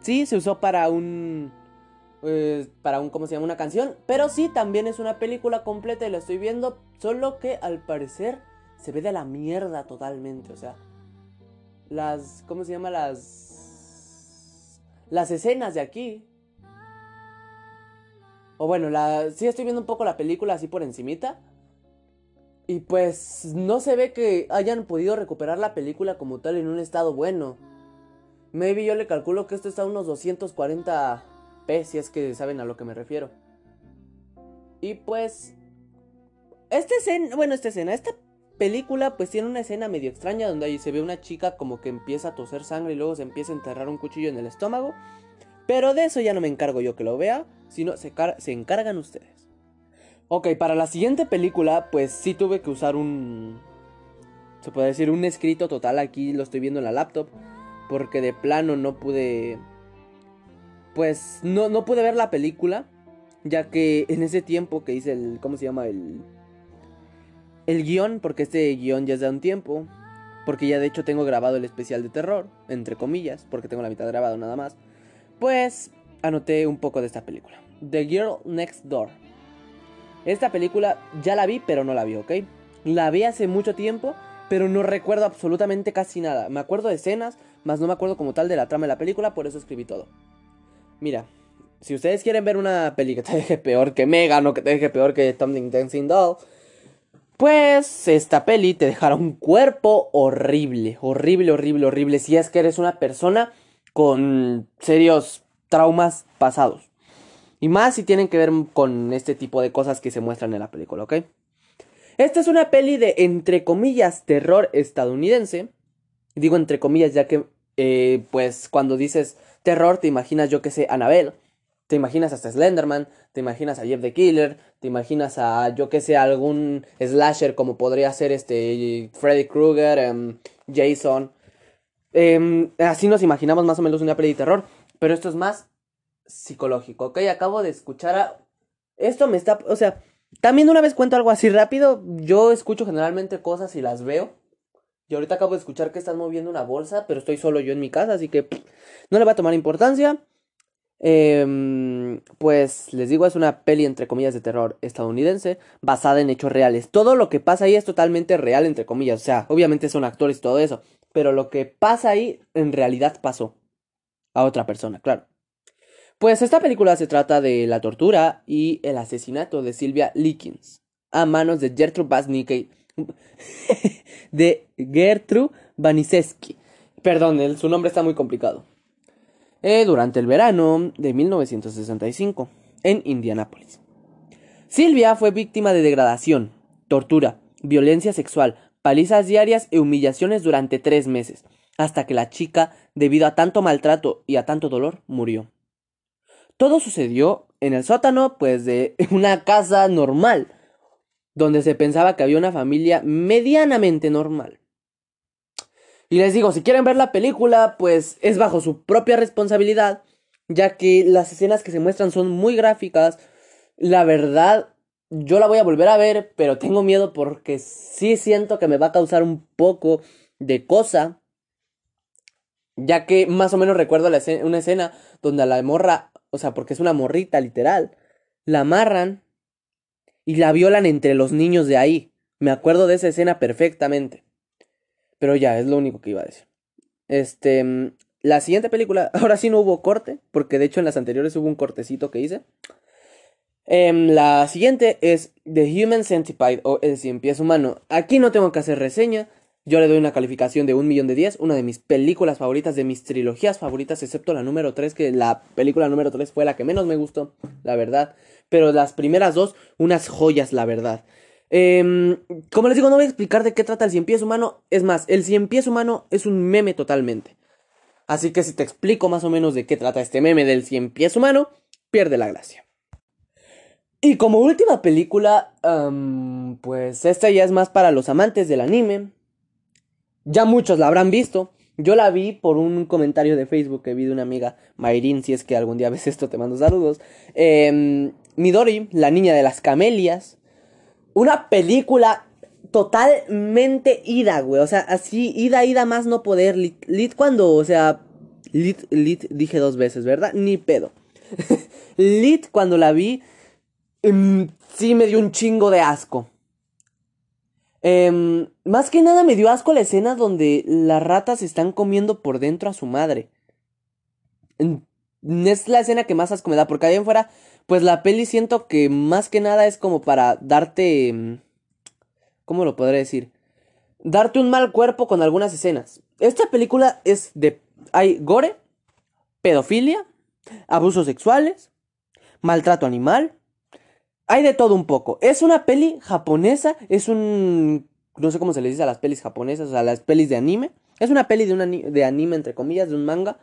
sí, se usó para un... eh, para un, ¿cómo se llama? Una canción. Pero sí, también es una película completa y la estoy viendo. Solo que al parecer se ve de la mierda totalmente. O sea, las, ¿cómo se llama? Las... Las escenas de aquí. O bueno, la, sí estoy viendo un poco la película así por encimita. Y pues no se ve que hayan podido recuperar la película como tal en un estado bueno. Maybe yo le calculo que esto está a unos 240p, si es que saben a lo que me refiero. Y pues... Esta escena, bueno, esta escena, esta película pues tiene una escena medio extraña donde ahí se ve una chica como que empieza a toser sangre y luego se empieza a enterrar un cuchillo en el estómago. Pero de eso ya no me encargo yo que lo vea, sino se, se encargan ustedes. Ok, para la siguiente película, pues sí tuve que usar un. Se puede decir un escrito total. Aquí lo estoy viendo en la laptop. Porque de plano no pude. Pues no, no pude ver la película. Ya que en ese tiempo que hice el. ¿Cómo se llama? El. El guion. Porque este guion ya es de un tiempo. Porque ya de hecho tengo grabado el especial de terror. Entre comillas. Porque tengo la mitad grabado nada más. Pues anoté un poco de esta película. The Girl Next Door. Esta película ya la vi, pero no la vi, ¿ok? La vi hace mucho tiempo, pero no recuerdo absolutamente casi nada. Me acuerdo de escenas, más no me acuerdo como tal de la trama de la película, por eso escribí todo. Mira, si ustedes quieren ver una peli que te deje peor que Megan o que te deje peor que Tumbling Dancing Doll, pues esta peli te dejará un cuerpo horrible, horrible, horrible, horrible. Si es que eres una persona con serios traumas pasados. Y más si tienen que ver con este tipo de cosas que se muestran en la película, ¿ok? Esta es una peli de, entre comillas, terror estadounidense. Digo entre comillas ya que, eh, pues, cuando dices terror te imaginas, yo que sé, Annabelle. Te imaginas hasta Slenderman, te imaginas a Jeff the Killer, te imaginas a, yo que sé, algún slasher como podría ser este Freddy Krueger, em, Jason. Em, así nos imaginamos más o menos una peli de terror, pero esto es más psicológico, ¿ok? Acabo de escuchar a... Esto me está... O sea, también una vez cuento algo así rápido, yo escucho generalmente cosas y las veo. Y ahorita acabo de escuchar que están moviendo una bolsa, pero estoy solo yo en mi casa, así que no le va a tomar importancia. Em, pues les digo, es una peli entre comillas de terror estadounidense basada en hechos reales. Todo lo que pasa ahí es totalmente real entre comillas. O sea, obviamente son actores y todo eso. Pero lo que pasa ahí en realidad pasó. A otra persona, claro. Pues esta película se trata de la tortura y el asesinato de Sylvia Likens a manos de Gertrude Basnicki. [laughs] de Gertrude Baniszewski. Perdón, su nombre está muy complicado. Eh, durante el verano de 1965, en Indianápolis. Silvia fue víctima de degradación, tortura, violencia sexual, palizas diarias e humillaciones durante tres meses, hasta que la chica, debido a tanto maltrato y a tanto dolor, murió. Todo sucedió en el sótano, pues, de [laughs] una casa normal, donde se pensaba que había una familia medianamente normal. Y les digo, si quieren ver la película, pues es bajo su propia responsabilidad, ya que las escenas que se muestran son muy gráficas. La verdad, yo la voy a volver a ver, pero tengo miedo porque sí siento que me va a causar un poco de cosa. Ya que más o menos recuerdo una escena donde a la morra, o sea, porque es una morrita literal, la amarran y la violan entre los niños de ahí. Me acuerdo de esa escena perfectamente. Pero ya, es lo único que iba a decir. Este, mm, la siguiente película, [laughs] ahora sí no hubo corte, porque de hecho en las anteriores hubo un cortecito que hice. Em, la siguiente es The Human Centipede o El Cien Pies Humano. Aquí no tengo que hacer reseña. Yo le doy una calificación de un millón de 10. Una de mis películas favoritas, de mis trilogías favoritas, excepto la número 3, que la película número 3 fue la que menos me gustó, la verdad. Pero las primeras dos, unas joyas, la verdad. Em, como les digo, no voy a explicar de qué trata el cien pies humano. Es más, el cien pies humano es un meme totalmente. Así que si te explico más o menos de qué trata este meme del cien pies humano, pierde la gracia. Y como última película, am, pues esta ya es más para los amantes del anime. Ya muchos la habrán visto. Yo la vi por un comentario de Facebook que vi de una amiga, Mayrin, si es que algún día [laughs] ves esto, te mando saludos. Em, Midori, la niña de las camelias. Una película totalmente ida, güey. O sea, así, ida, ida más no poder. Lit, lit cuando, o sea, lit, lit dije dos veces, ¿verdad? Ni pedo. [laughs] lit cuando la vi, em, sí me dio un chingo de asco. Em, más que nada me dio asco la escena donde las ratas están comiendo por dentro a su madre. Es la escena que más asco me da, porque ahí en fuera, pues la peli siento que más que nada es como para darte... em, ¿Cómo lo podré decir? Darte un mal cuerpo con algunas escenas. Esta película es de... Hay gore, pedofilia, abusos sexuales, maltrato animal, hay de todo un poco. Es una peli japonesa, es un... No sé cómo se le dice a las pelis japonesas, o sea, las pelis de anime. Es una peli de, un de anime, entre comillas, de un manga.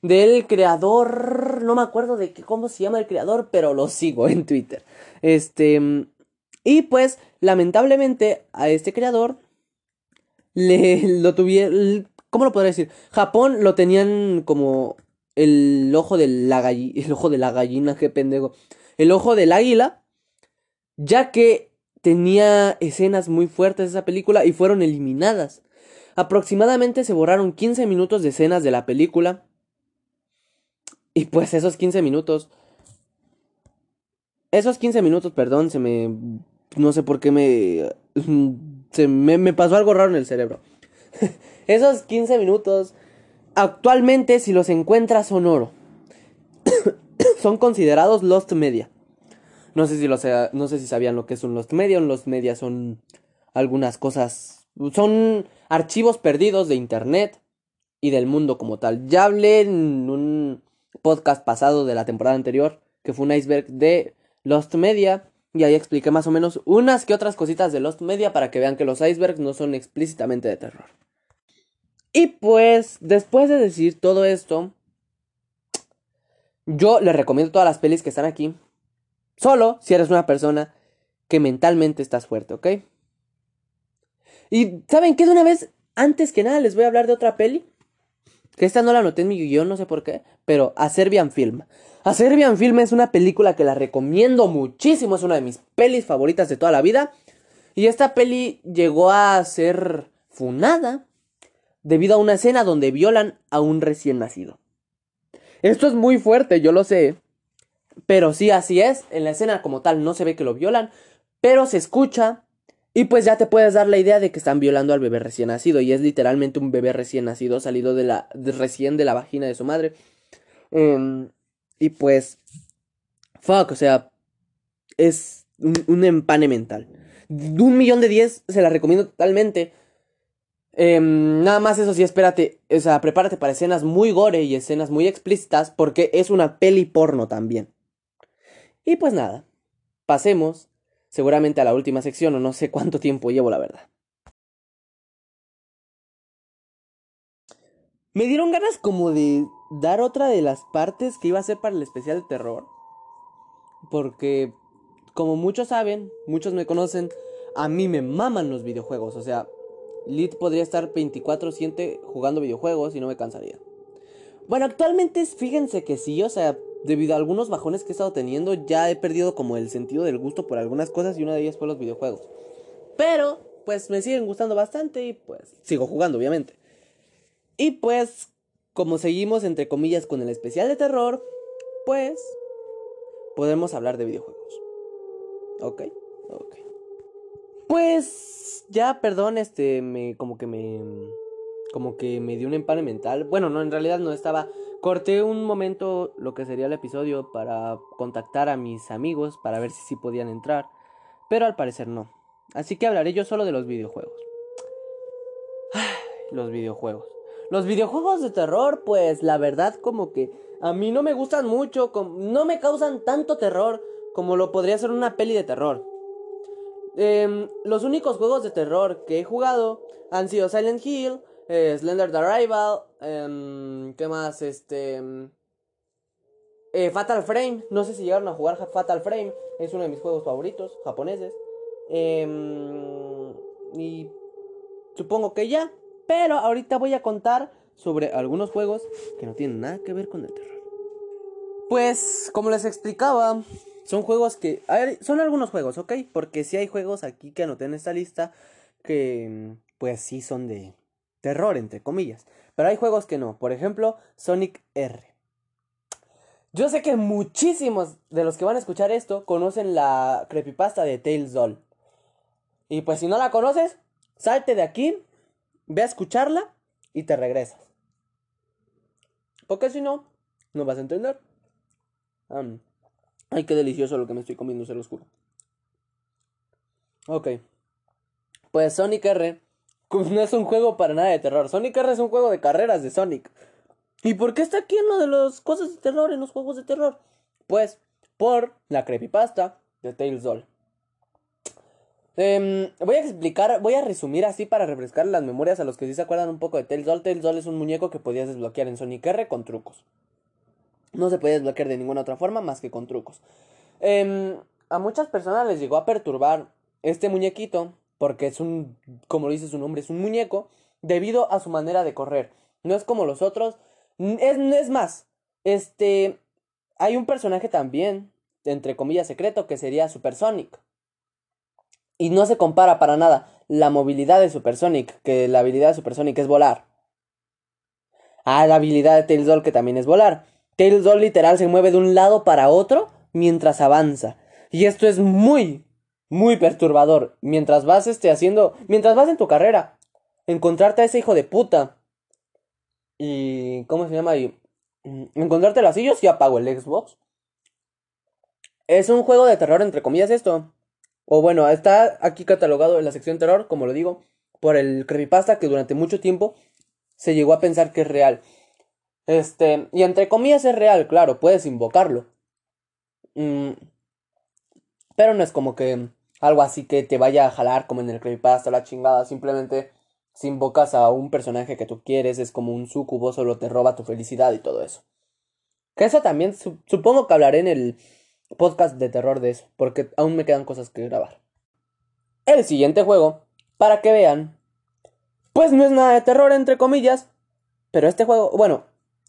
Del creador... No me acuerdo de qué, cómo se llama el creador, pero lo sigo en Twitter. Este... Y pues, lamentablemente, a este creador... Le lo tuvieron... ¿Cómo lo podría decir? Japón lo tenían como el ojo de la gallina... El ojo de la gallina, qué pendejo. El ojo del águila ya que tenía escenas muy fuertes esa película y fueron eliminadas. Aproximadamente se borraron 15 minutos de escenas de la película. Y pues esos 15 minutos... Esos 15 minutos, perdón, se me... No sé por qué me... Se me, me pasó algo raro en el cerebro. [laughs] esos 15 minutos, actualmente si los encuentras son oro. [coughs] son considerados Lost Media. No sé si no sé si sabían lo que es un Lost Media. Un Lost Media son algunas cosas. Son archivos perdidos de internet y del mundo como tal. Ya hablé en un podcast pasado de la temporada anterior, que fue un iceberg de Lost Media. Y ahí expliqué más o menos unas que otras cositas de Lost Media para que vean que los icebergs no son explícitamente de terror. Y pues, después de decir todo esto, yo les recomiendo todas las pelis que están aquí. Solo si eres una persona que mentalmente estás fuerte, ¿ok? Y ¿saben qué? De una vez, antes que nada, les voy a hablar de otra peli. Que esta no la anoté en mi guion, no sé por qué. Pero A Serbian Film. A Serbian Film es una película que la recomiendo muchísimo. Es una de mis pelis favoritas de toda la vida. Y esta peli llegó a ser funada debido a una escena donde violan a un recién nacido. Esto es muy fuerte, yo lo sé. Pero sí, así es. En la escena como tal no se ve que lo violan, pero se escucha. Y pues ya te puedes dar la idea de que están violando al bebé recién nacido. Y es literalmente un bebé recién nacido, salido de la. recién de la vagina de su madre. Em, y pues. Fuck, o sea. Es un, un empane mental. De un millón de diez se la recomiendo totalmente. Em, nada más eso sí, espérate. O sea, prepárate para escenas muy gore y escenas muy explícitas. Porque es una peli porno también. Y pues nada. Pasemos seguramente a la última sección o no sé cuánto tiempo llevo, la verdad. Me dieron ganas como de dar otra de las partes que iba a ser para el especial de terror. Porque, como muchos saben, muchos me conocen, a mí me maman los videojuegos. O sea, Lit podría estar 24/7 jugando videojuegos y no me cansaría. Bueno, actualmente fíjense que sí, o sea, debido a algunos bajones que he estado teniendo, ya he perdido como el sentido del gusto por algunas cosas y una de ellas fue los videojuegos. Pero, pues me siguen gustando bastante y pues sigo jugando, obviamente. Y pues, como seguimos entre comillas con el especial de terror, pues podemos hablar de videojuegos. ¿Ok? Ok. Pues ya, perdón, este, me como que me como que me dio un empane mental. Bueno, no, en realidad no estaba. Corté un momento lo que sería el episodio para contactar a mis amigos para ver si sí podían entrar, pero al parecer no. Así que hablaré yo solo de los videojuegos. Los videojuegos. Los videojuegos de terror, pues la verdad como que a mí no me gustan mucho, no me causan tanto terror como lo podría ser una peli de terror. Em, los únicos juegos de terror que he jugado han sido Silent Hill, eh, Slender the em, ¿qué más? Este... em, Eh, Fatal Frame, no sé si llegaron a jugar Fatal Frame, es uno de mis juegos favoritos, japoneses. Em, y supongo que ya, pero ahorita voy a contar sobre algunos juegos que no tienen nada que ver con el terror. Pues, como les explicaba, son juegos que... son algunos juegos, ¿ok? Porque sí hay juegos aquí que anoté en esta lista que, pues sí son de terror, entre comillas. Pero hay juegos que no. Por ejemplo, Sonic R. Yo sé que muchísimos de los que van a escuchar esto conocen la creepypasta de Tales Doll. Y pues si no la conoces, salte de aquí, ve a escucharla y te regresas. Porque si no, no vas a entender. Ay, qué delicioso lo que me estoy comiendo, se los juro. Ok. Pues Sonic R no es un juego para nada de terror. Sonic R es un juego de carreras de Sonic. ¿Y por qué está aquí en lo de las cosas de terror, en los juegos de terror? Pues por la creepypasta de Tales Doll. Em, voy a explicar, voy a resumir así para refrescar las memorias a los que sí se acuerdan un poco de Tales Doll. Tales Doll es un muñeco que podías desbloquear en Sonic R con trucos. No se podía desbloquear de ninguna otra forma más que con trucos. Em, a muchas personas les llegó a perturbar este muñequito porque es un, como lo dice su nombre, es un muñeco debido a su manera de correr. No es como los otros. Es, es más, este, hay un personaje también, entre comillas, secreto, que sería Supersonic. Y no se compara para nada la movilidad de Supersonic, que la habilidad de Supersonic es volar. A la habilidad de Tails Doll, que también es volar. Tails Doll literal se mueve de un lado para otro mientras avanza. Y esto es muy, muy perturbador. Mientras vas este, haciendo, mientras vas en tu carrera, encontrarte a ese hijo de puta. Y, ¿cómo se llama? Y, mm, encontrártelo así, yo sí apago el Xbox. Es un juego de terror, entre comillas, esto. O bueno, está aquí catalogado en la sección terror, como lo digo, por el creepypasta que durante mucho tiempo se llegó a pensar que es real. Este, y entre comillas es real, claro, puedes invocarlo. Mm, pero no es como que algo así que te vaya a jalar como en el creepypasta, la chingada. Simplemente si invocas a un personaje que tú quieres, es como un sucubo, solo te roba tu felicidad y todo eso. Que eso también su- supongo que hablaré en el podcast de terror de eso, porque aún me quedan cosas que grabar. El siguiente juego, para que vean, pues no es nada de terror entre comillas, pero este juego, bueno,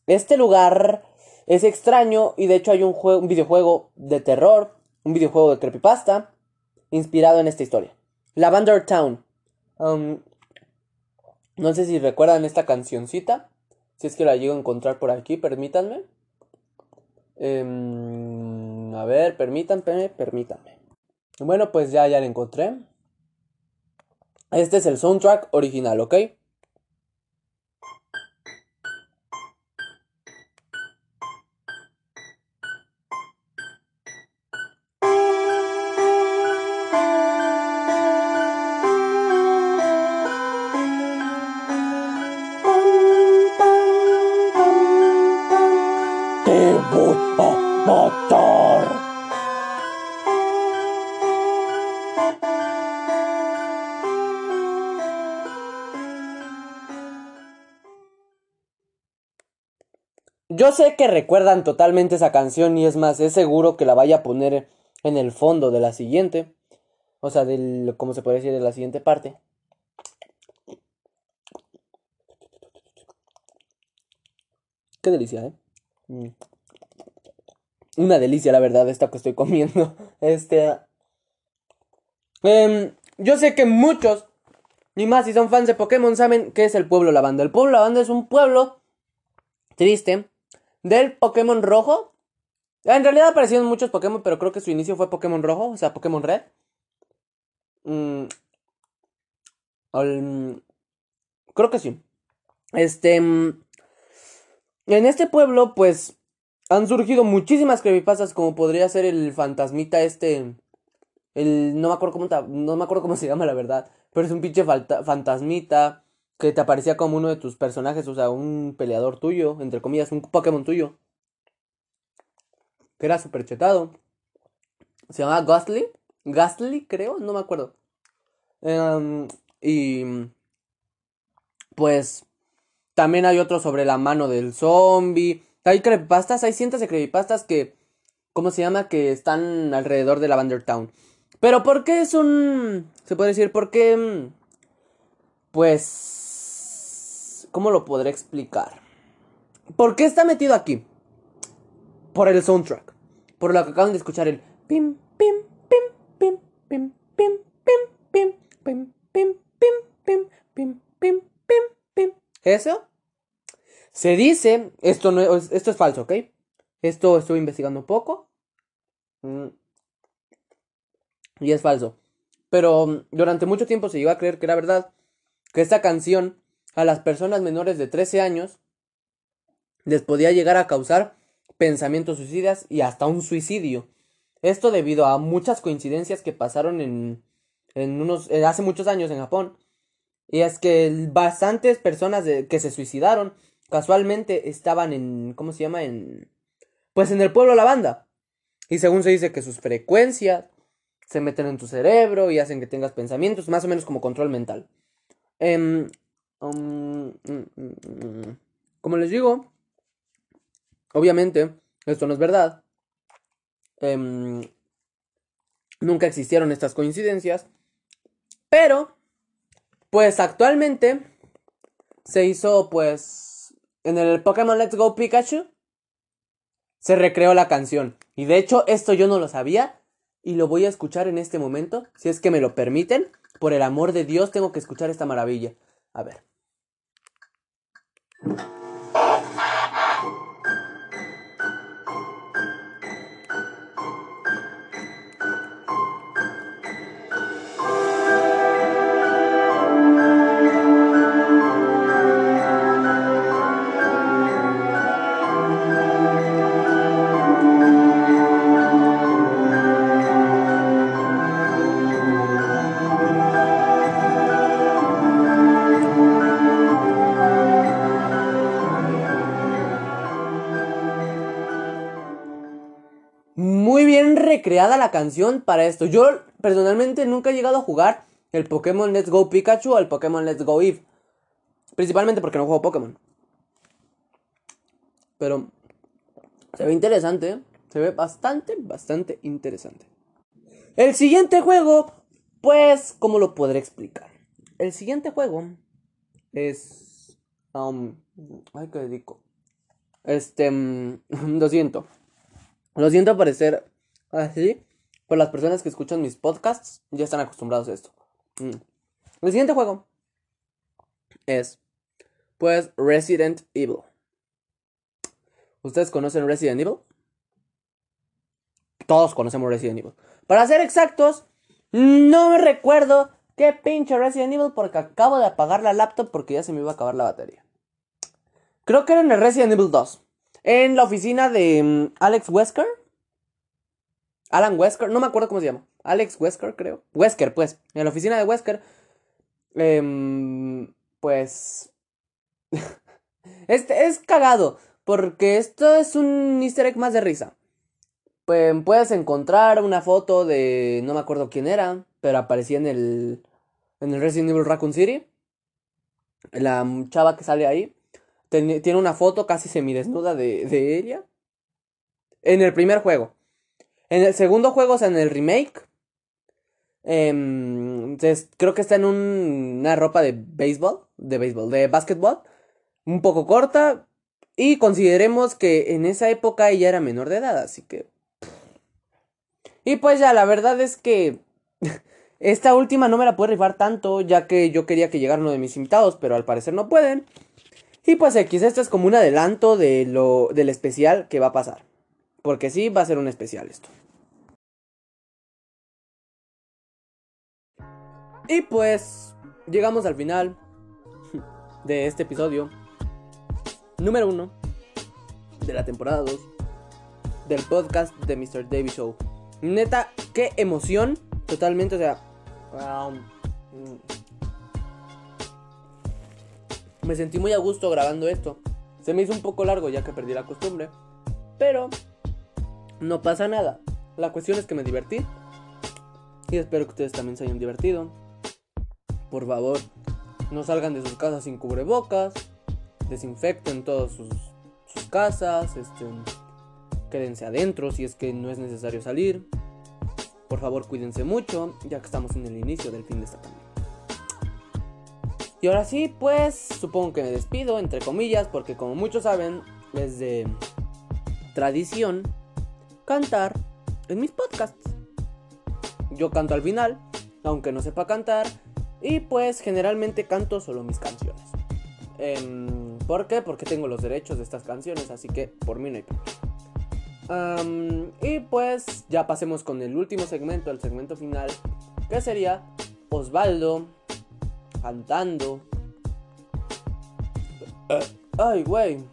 este lugar es extraño y de hecho hay un, juego, un videojuego de terror, un videojuego de creepypasta, inspirado en esta historia. Lavender Town. Um, no sé si recuerdan esta cancioncita. Si es que la llego a encontrar por aquí, permítanme. Em, a ver, permítanme, permítanme. Bueno, pues ya, ya la encontré. Este es el soundtrack original, ¿ok? Yo sé que recuerdan totalmente esa canción y es más, es seguro que la vaya a poner en el fondo de la siguiente. O sea, del, ¿cómo se puede decir? De la siguiente parte. Qué delicia, ¿eh? Mm. Una delicia, la verdad, esta que estoy comiendo. [laughs] Este. em, yo sé que muchos, ni más si son fans de Pokémon, saben qué es el pueblo lavanda. El pueblo lavanda es un pueblo triste del Pokémon rojo. En realidad aparecieron muchos Pokémon, pero creo que su inicio fue Pokémon rojo, o sea, Pokémon red. Mm, creo que sí. Este. mm, En este pueblo, pues. Han surgido muchísimas creepypastas, como podría ser el fantasmita este. El. No me acuerdo cómo, no me acuerdo cómo [laughs] se llama, la verdad. Pero es un pinche fantasmita. Que te aparecía como uno de tus personajes, o sea, un peleador tuyo, entre comillas, un Pokémon tuyo. Que era súper chetado. Se llamaba Ghastly. Ghastly, creo, no me acuerdo. Em, y. Pues. También hay otro sobre la mano del zombie. Hay creepypastas, hay cientos de creepypastas que, ¿cómo se llama? Que están alrededor de Lavender Town. Pero ¿por qué es un... Se puede decir, ¿por qué... Pues... ¿Cómo lo podré explicar? ¿Por qué está metido aquí? Por el soundtrack. Por lo que acaban de escuchar el... Pim, pim, pim, pim, pim, pim, pim, pim, pim, pim, pim, pim, pim, pim, pim, pim. ¿Eso? Se dice, esto no es, esto es falso, ¿ok? Esto estuve investigando un poco. Mm. Y es falso. Pero mm, durante mucho tiempo se llegó a creer que era verdad. Que esta canción a las personas menores de 13 años les podía llegar a causar pensamientos suicidas y hasta un suicidio. Esto debido a muchas coincidencias que pasaron en, en unos, eh, hace muchos años en Japón. Y es que bastantes personas que se suicidaron casualmente estaban en, ¿cómo se llama? En, pues en el pueblo La Banda. Y según se dice que sus frecuencias se meten en tu cerebro y hacen que tengas pensamientos, más o menos como control mental. Em, um, mm, mm, mm. como les digo, obviamente, esto no es verdad. Em, nunca existieron estas coincidencias. Pero, pues actualmente se hizo, pues, en el Pokémon Let's Go Pikachu, se recreó la canción. Y de hecho, esto yo no lo sabía y lo voy a escuchar en este momento, si es que me lo permiten. Por el amor de Dios, tengo que escuchar esta maravilla. A ver. Thank you. Bien recreada la canción para esto. Yo personalmente nunca he llegado a jugar el Pokémon Let's Go Pikachu o el Pokémon Let's Go Eve. Principalmente porque no juego Pokémon. Pero se ve interesante, ¿eh? Se ve bastante, bastante interesante. El siguiente juego, pues, ¿cómo lo podré explicar? El siguiente juego es... Um, ay, qué dedico. Este... mm, [laughs] lo siento. Lo siento parecer así, pero las personas que escuchan mis podcasts ya están acostumbrados a esto. Mm. El siguiente juego es, pues, Resident Evil. ¿Ustedes conocen Resident Evil? Todos conocemos Resident Evil. Para ser exactos, no me recuerdo qué pinche Resident Evil porque acabo de apagar la laptop porque ya se me iba a acabar la batería. Creo que era en el Resident Evil 2. En la oficina de mm, Alex Wesker. Alan Wesker, no me acuerdo cómo se llama. Alex Wesker, creo. Wesker, pues. En la oficina de Wesker. em, pues. [laughs] este es cagado. Porque esto es un easter egg más de risa. Pues puedes encontrar una foto de. No me acuerdo quién era. Pero aparecía en el. En el Resident Evil Raccoon City. La chava que sale ahí. Tiene una foto casi semidesnuda de, de ella. En el primer juego. En el segundo juego, o sea, en el remake. em, es- creo que está en un- una ropa de béisbol. De béisbol, de básquetbol. Un poco corta. Y consideremos que en esa época ella era menor de edad, así que. Y pues ya, la verdad es que. [laughs] Esta última no me la puedo rifar tanto, ya que yo quería que llegara uno de mis invitados, pero al parecer no pueden. Y pues X, esto es como un adelanto de lo, del especial que va a pasar. Porque sí, va a ser un especial esto. Y pues llegamos al final de este episodio. Número uno de la temporada 2 del podcast de Mr. Davy Show. Neta, qué emoción. Totalmente, o sea. um, mm. me sentí muy a gusto grabando esto. Se me hizo un poco largo ya que perdí la costumbre. Pero no pasa nada. La cuestión es que me divertí. Y espero que ustedes también se hayan divertido. Por favor, no salgan de sus casas sin cubrebocas. Desinfecten todos sus, sus casas, este, quédense adentro si es que no es necesario salir. Por favor, cuídense mucho, ya que estamos en el inicio del fin de esta pandemia. Y ahora sí, pues supongo que me despido, entre comillas, porque como muchos saben, es de tradición cantar en mis podcasts. Yo canto al final, aunque no sepa cantar, y pues generalmente canto solo mis canciones. Em, ¿Por qué? Porque tengo los derechos de estas canciones, así que por mí no hay problema. Y pues ya pasemos con el último segmento, el segmento final, que sería Osvaldo cantando. Ay, güey.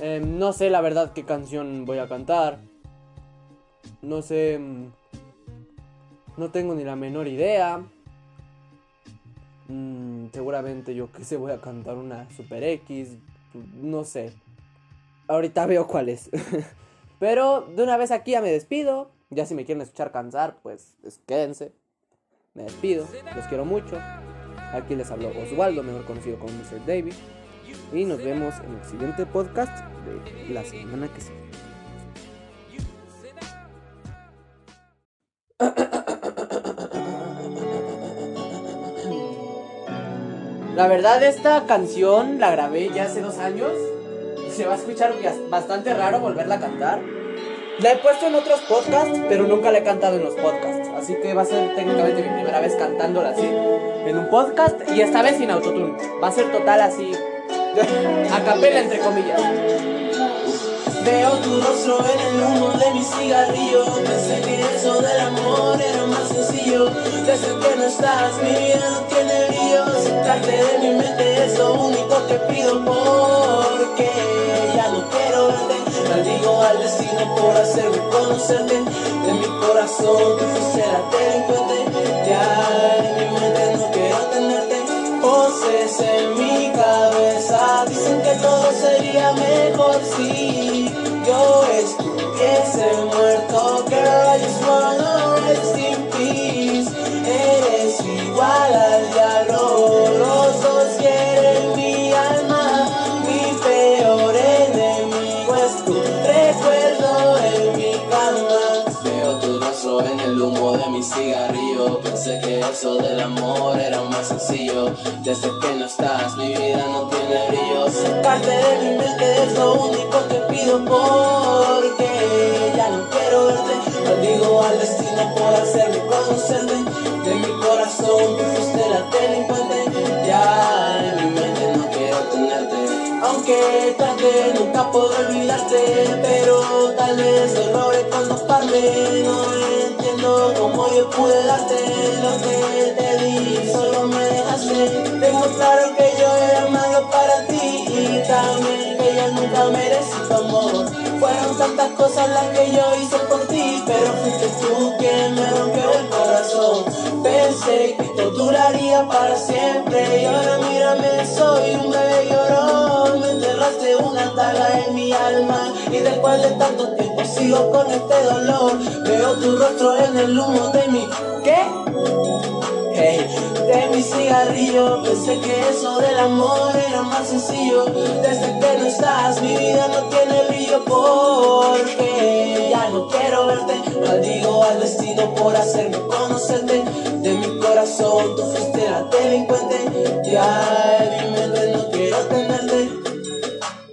Em, no sé la verdad qué canción voy a cantar. No sé. mm, No tengo ni la menor idea. Mm, seguramente yo que sé voy a cantar una Super X. No sé. Ahorita veo cuál es. [laughs] Pero de una vez aquí ya me despido. Ya si me quieren escuchar cantar, pues, quédense. Me despido. Los quiero mucho. Aquí les habló Osvaldo, mejor conocido como Mr. David. Y nos vemos en el siguiente podcast de la semana que sigue. La verdad, esta canción la grabé ya hace dos años. Se va a escuchar bas- bastante raro volverla a cantar. La he puesto en otros podcasts, pero nunca la he cantado en los podcasts. Así que va a ser técnicamente mi primera vez cantándola así en un podcast y esta vez sin autotune. Va a ser total así. [laughs] a capela, entre comillas. Veo tu rostro en el humo de mi cigarrillo Pensé que eso del amor era más sencillo Desde que no estás mi vida no tiene De mi mente es lo único que pido Porque ya no quiero verte. Maldigo al destino por hacerme conocerte. De mi corazón tú la delincuente Ya en mi mente no quiero tenerte. Voces en mi cabeza dicen que todo sería mejor si yo estuviese muerto. Girl, I just wanna Pensé que eso del amor era más sencillo. Desde que no estás, mi vida no tiene brillo. Sacarte de mi mente es lo único que pido porque ya no quiero verte. Maldigo al destino por hacerme conocerte. De mi corazón tú fuiste la delincuente. Ya en mi mente no quiero tenerte. Aunque trate, nunca podré olvidarte. Pero tal vez lo cuando parle. No cómo yo pude darte lo que te di. Solo me dejaste. Tengo claro que yo era malo para ti. Y también que yo nunca merecí tu amor. Fueron tantas cosas las que yo hice por ti. Pero fuiste tú quien me rompió el corazón. Pensé que esto duraría para siempre. De tanto tiempo sigo con este dolor. Veo tu rostro en el humo de mi. ¿Qué? De mi cigarrillo Pensé que eso del amor era más sencillo Desde que no estás mi vida no tiene brillo Porque ya no quiero verte Maldigo al destino por hacerme conocerte De mi corazón tú fuiste la delincuente Ya en mi mente no quiero tenerte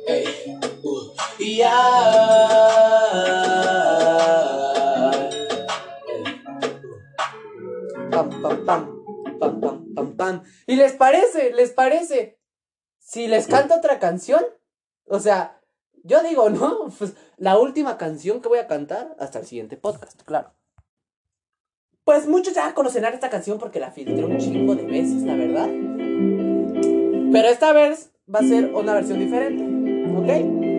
Hey, uh, ya les parece? ¿Les parece? Si les canto otra canción. O sea, yo digo, ¿no? [laughs] Pues la última canción que voy a cantar hasta el siguiente podcast, claro. Pues muchos ya conocerán esta canción porque la filtré un chingo de veces, la verdad. Pero esta vez va a ser una versión diferente, ¿ok?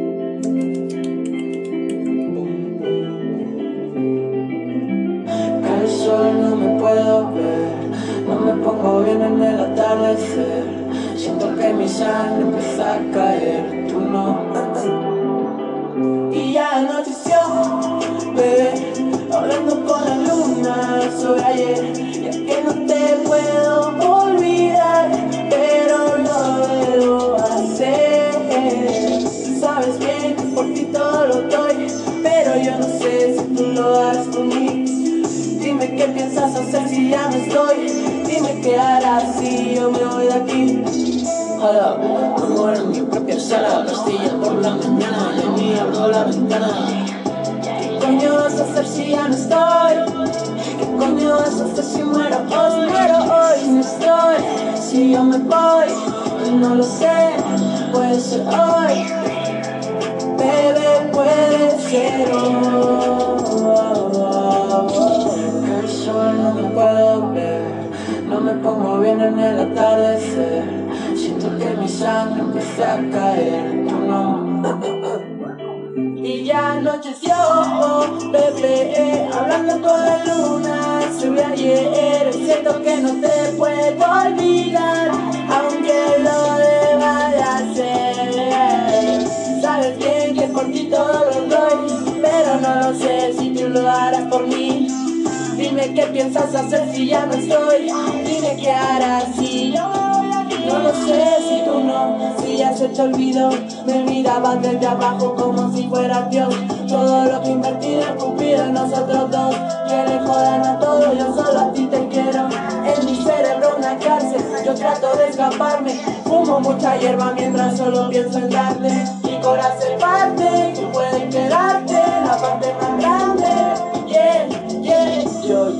No me puedo tampoco vienen el atardecer. Siento que mi sangre empieza a caer, tú no. Y ya anocheció, bebé, hablando con la luna sobre ayer. Ya que no te puedo olvidar, pero lo debo hacer. Sabes bien que por ti todo lo doy, pero yo no sé si tú lo das por mí. Dime qué piensas hacer si ya no estoy. Dime qué harás si yo me voy de aquí. Hola, amor en mi propia sala, pastilla por la mañana, y mí abro la ventana. ¿Qué coño vas a hacer si ya no estoy? ¿Qué coño vas a hacer si muero hoy? Muero hoy, no estoy. Si yo me voy, no lo sé, puede ser hoy. Bebé, puede ser hoy. El sol no me puedo ver, no me pongo bien en el atardecer. Siento que mi sangre empieza a caer, tú no. Y ya anocheció, bebé, hablando con la luna, subí ayer, siento que no te puedo olvidar, aunque lo deba de hacer. Sabes bien que por ti todo lo doy, pero no lo sé si tú lo harás por mí. Qué piensas hacer si ya no estoy, dime qué harás si yo no lo sé si tú no, si ya se te olvidó Me mirabas desde abajo como si fuera Dios. Todo lo que invertí en Cupido en nosotros dos. Que le jodan a todos, yo solo a ti te quiero. En mi cerebro una cárcel, yo trato de escaparme. Fumo mucha hierba mientras solo pienso en darte. Mi corazón parte, tú puedes quedarte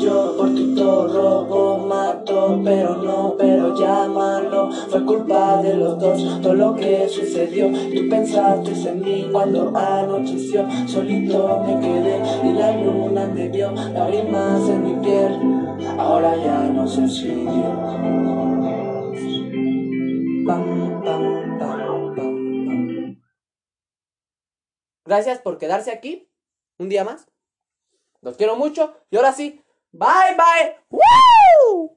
Yo, por ti todo robo, mato Pero no, pero llámalo Fue culpa de los dos, todo lo que sucedió Tú pensaste en mí cuando anocheció Solito me quedé y la luna me vio Lágrimas en mi piel, ahora ya no sé si. Gracias por quedarse aquí un día más. Los quiero mucho. Y ahora sí, bye bye. ¡Woo!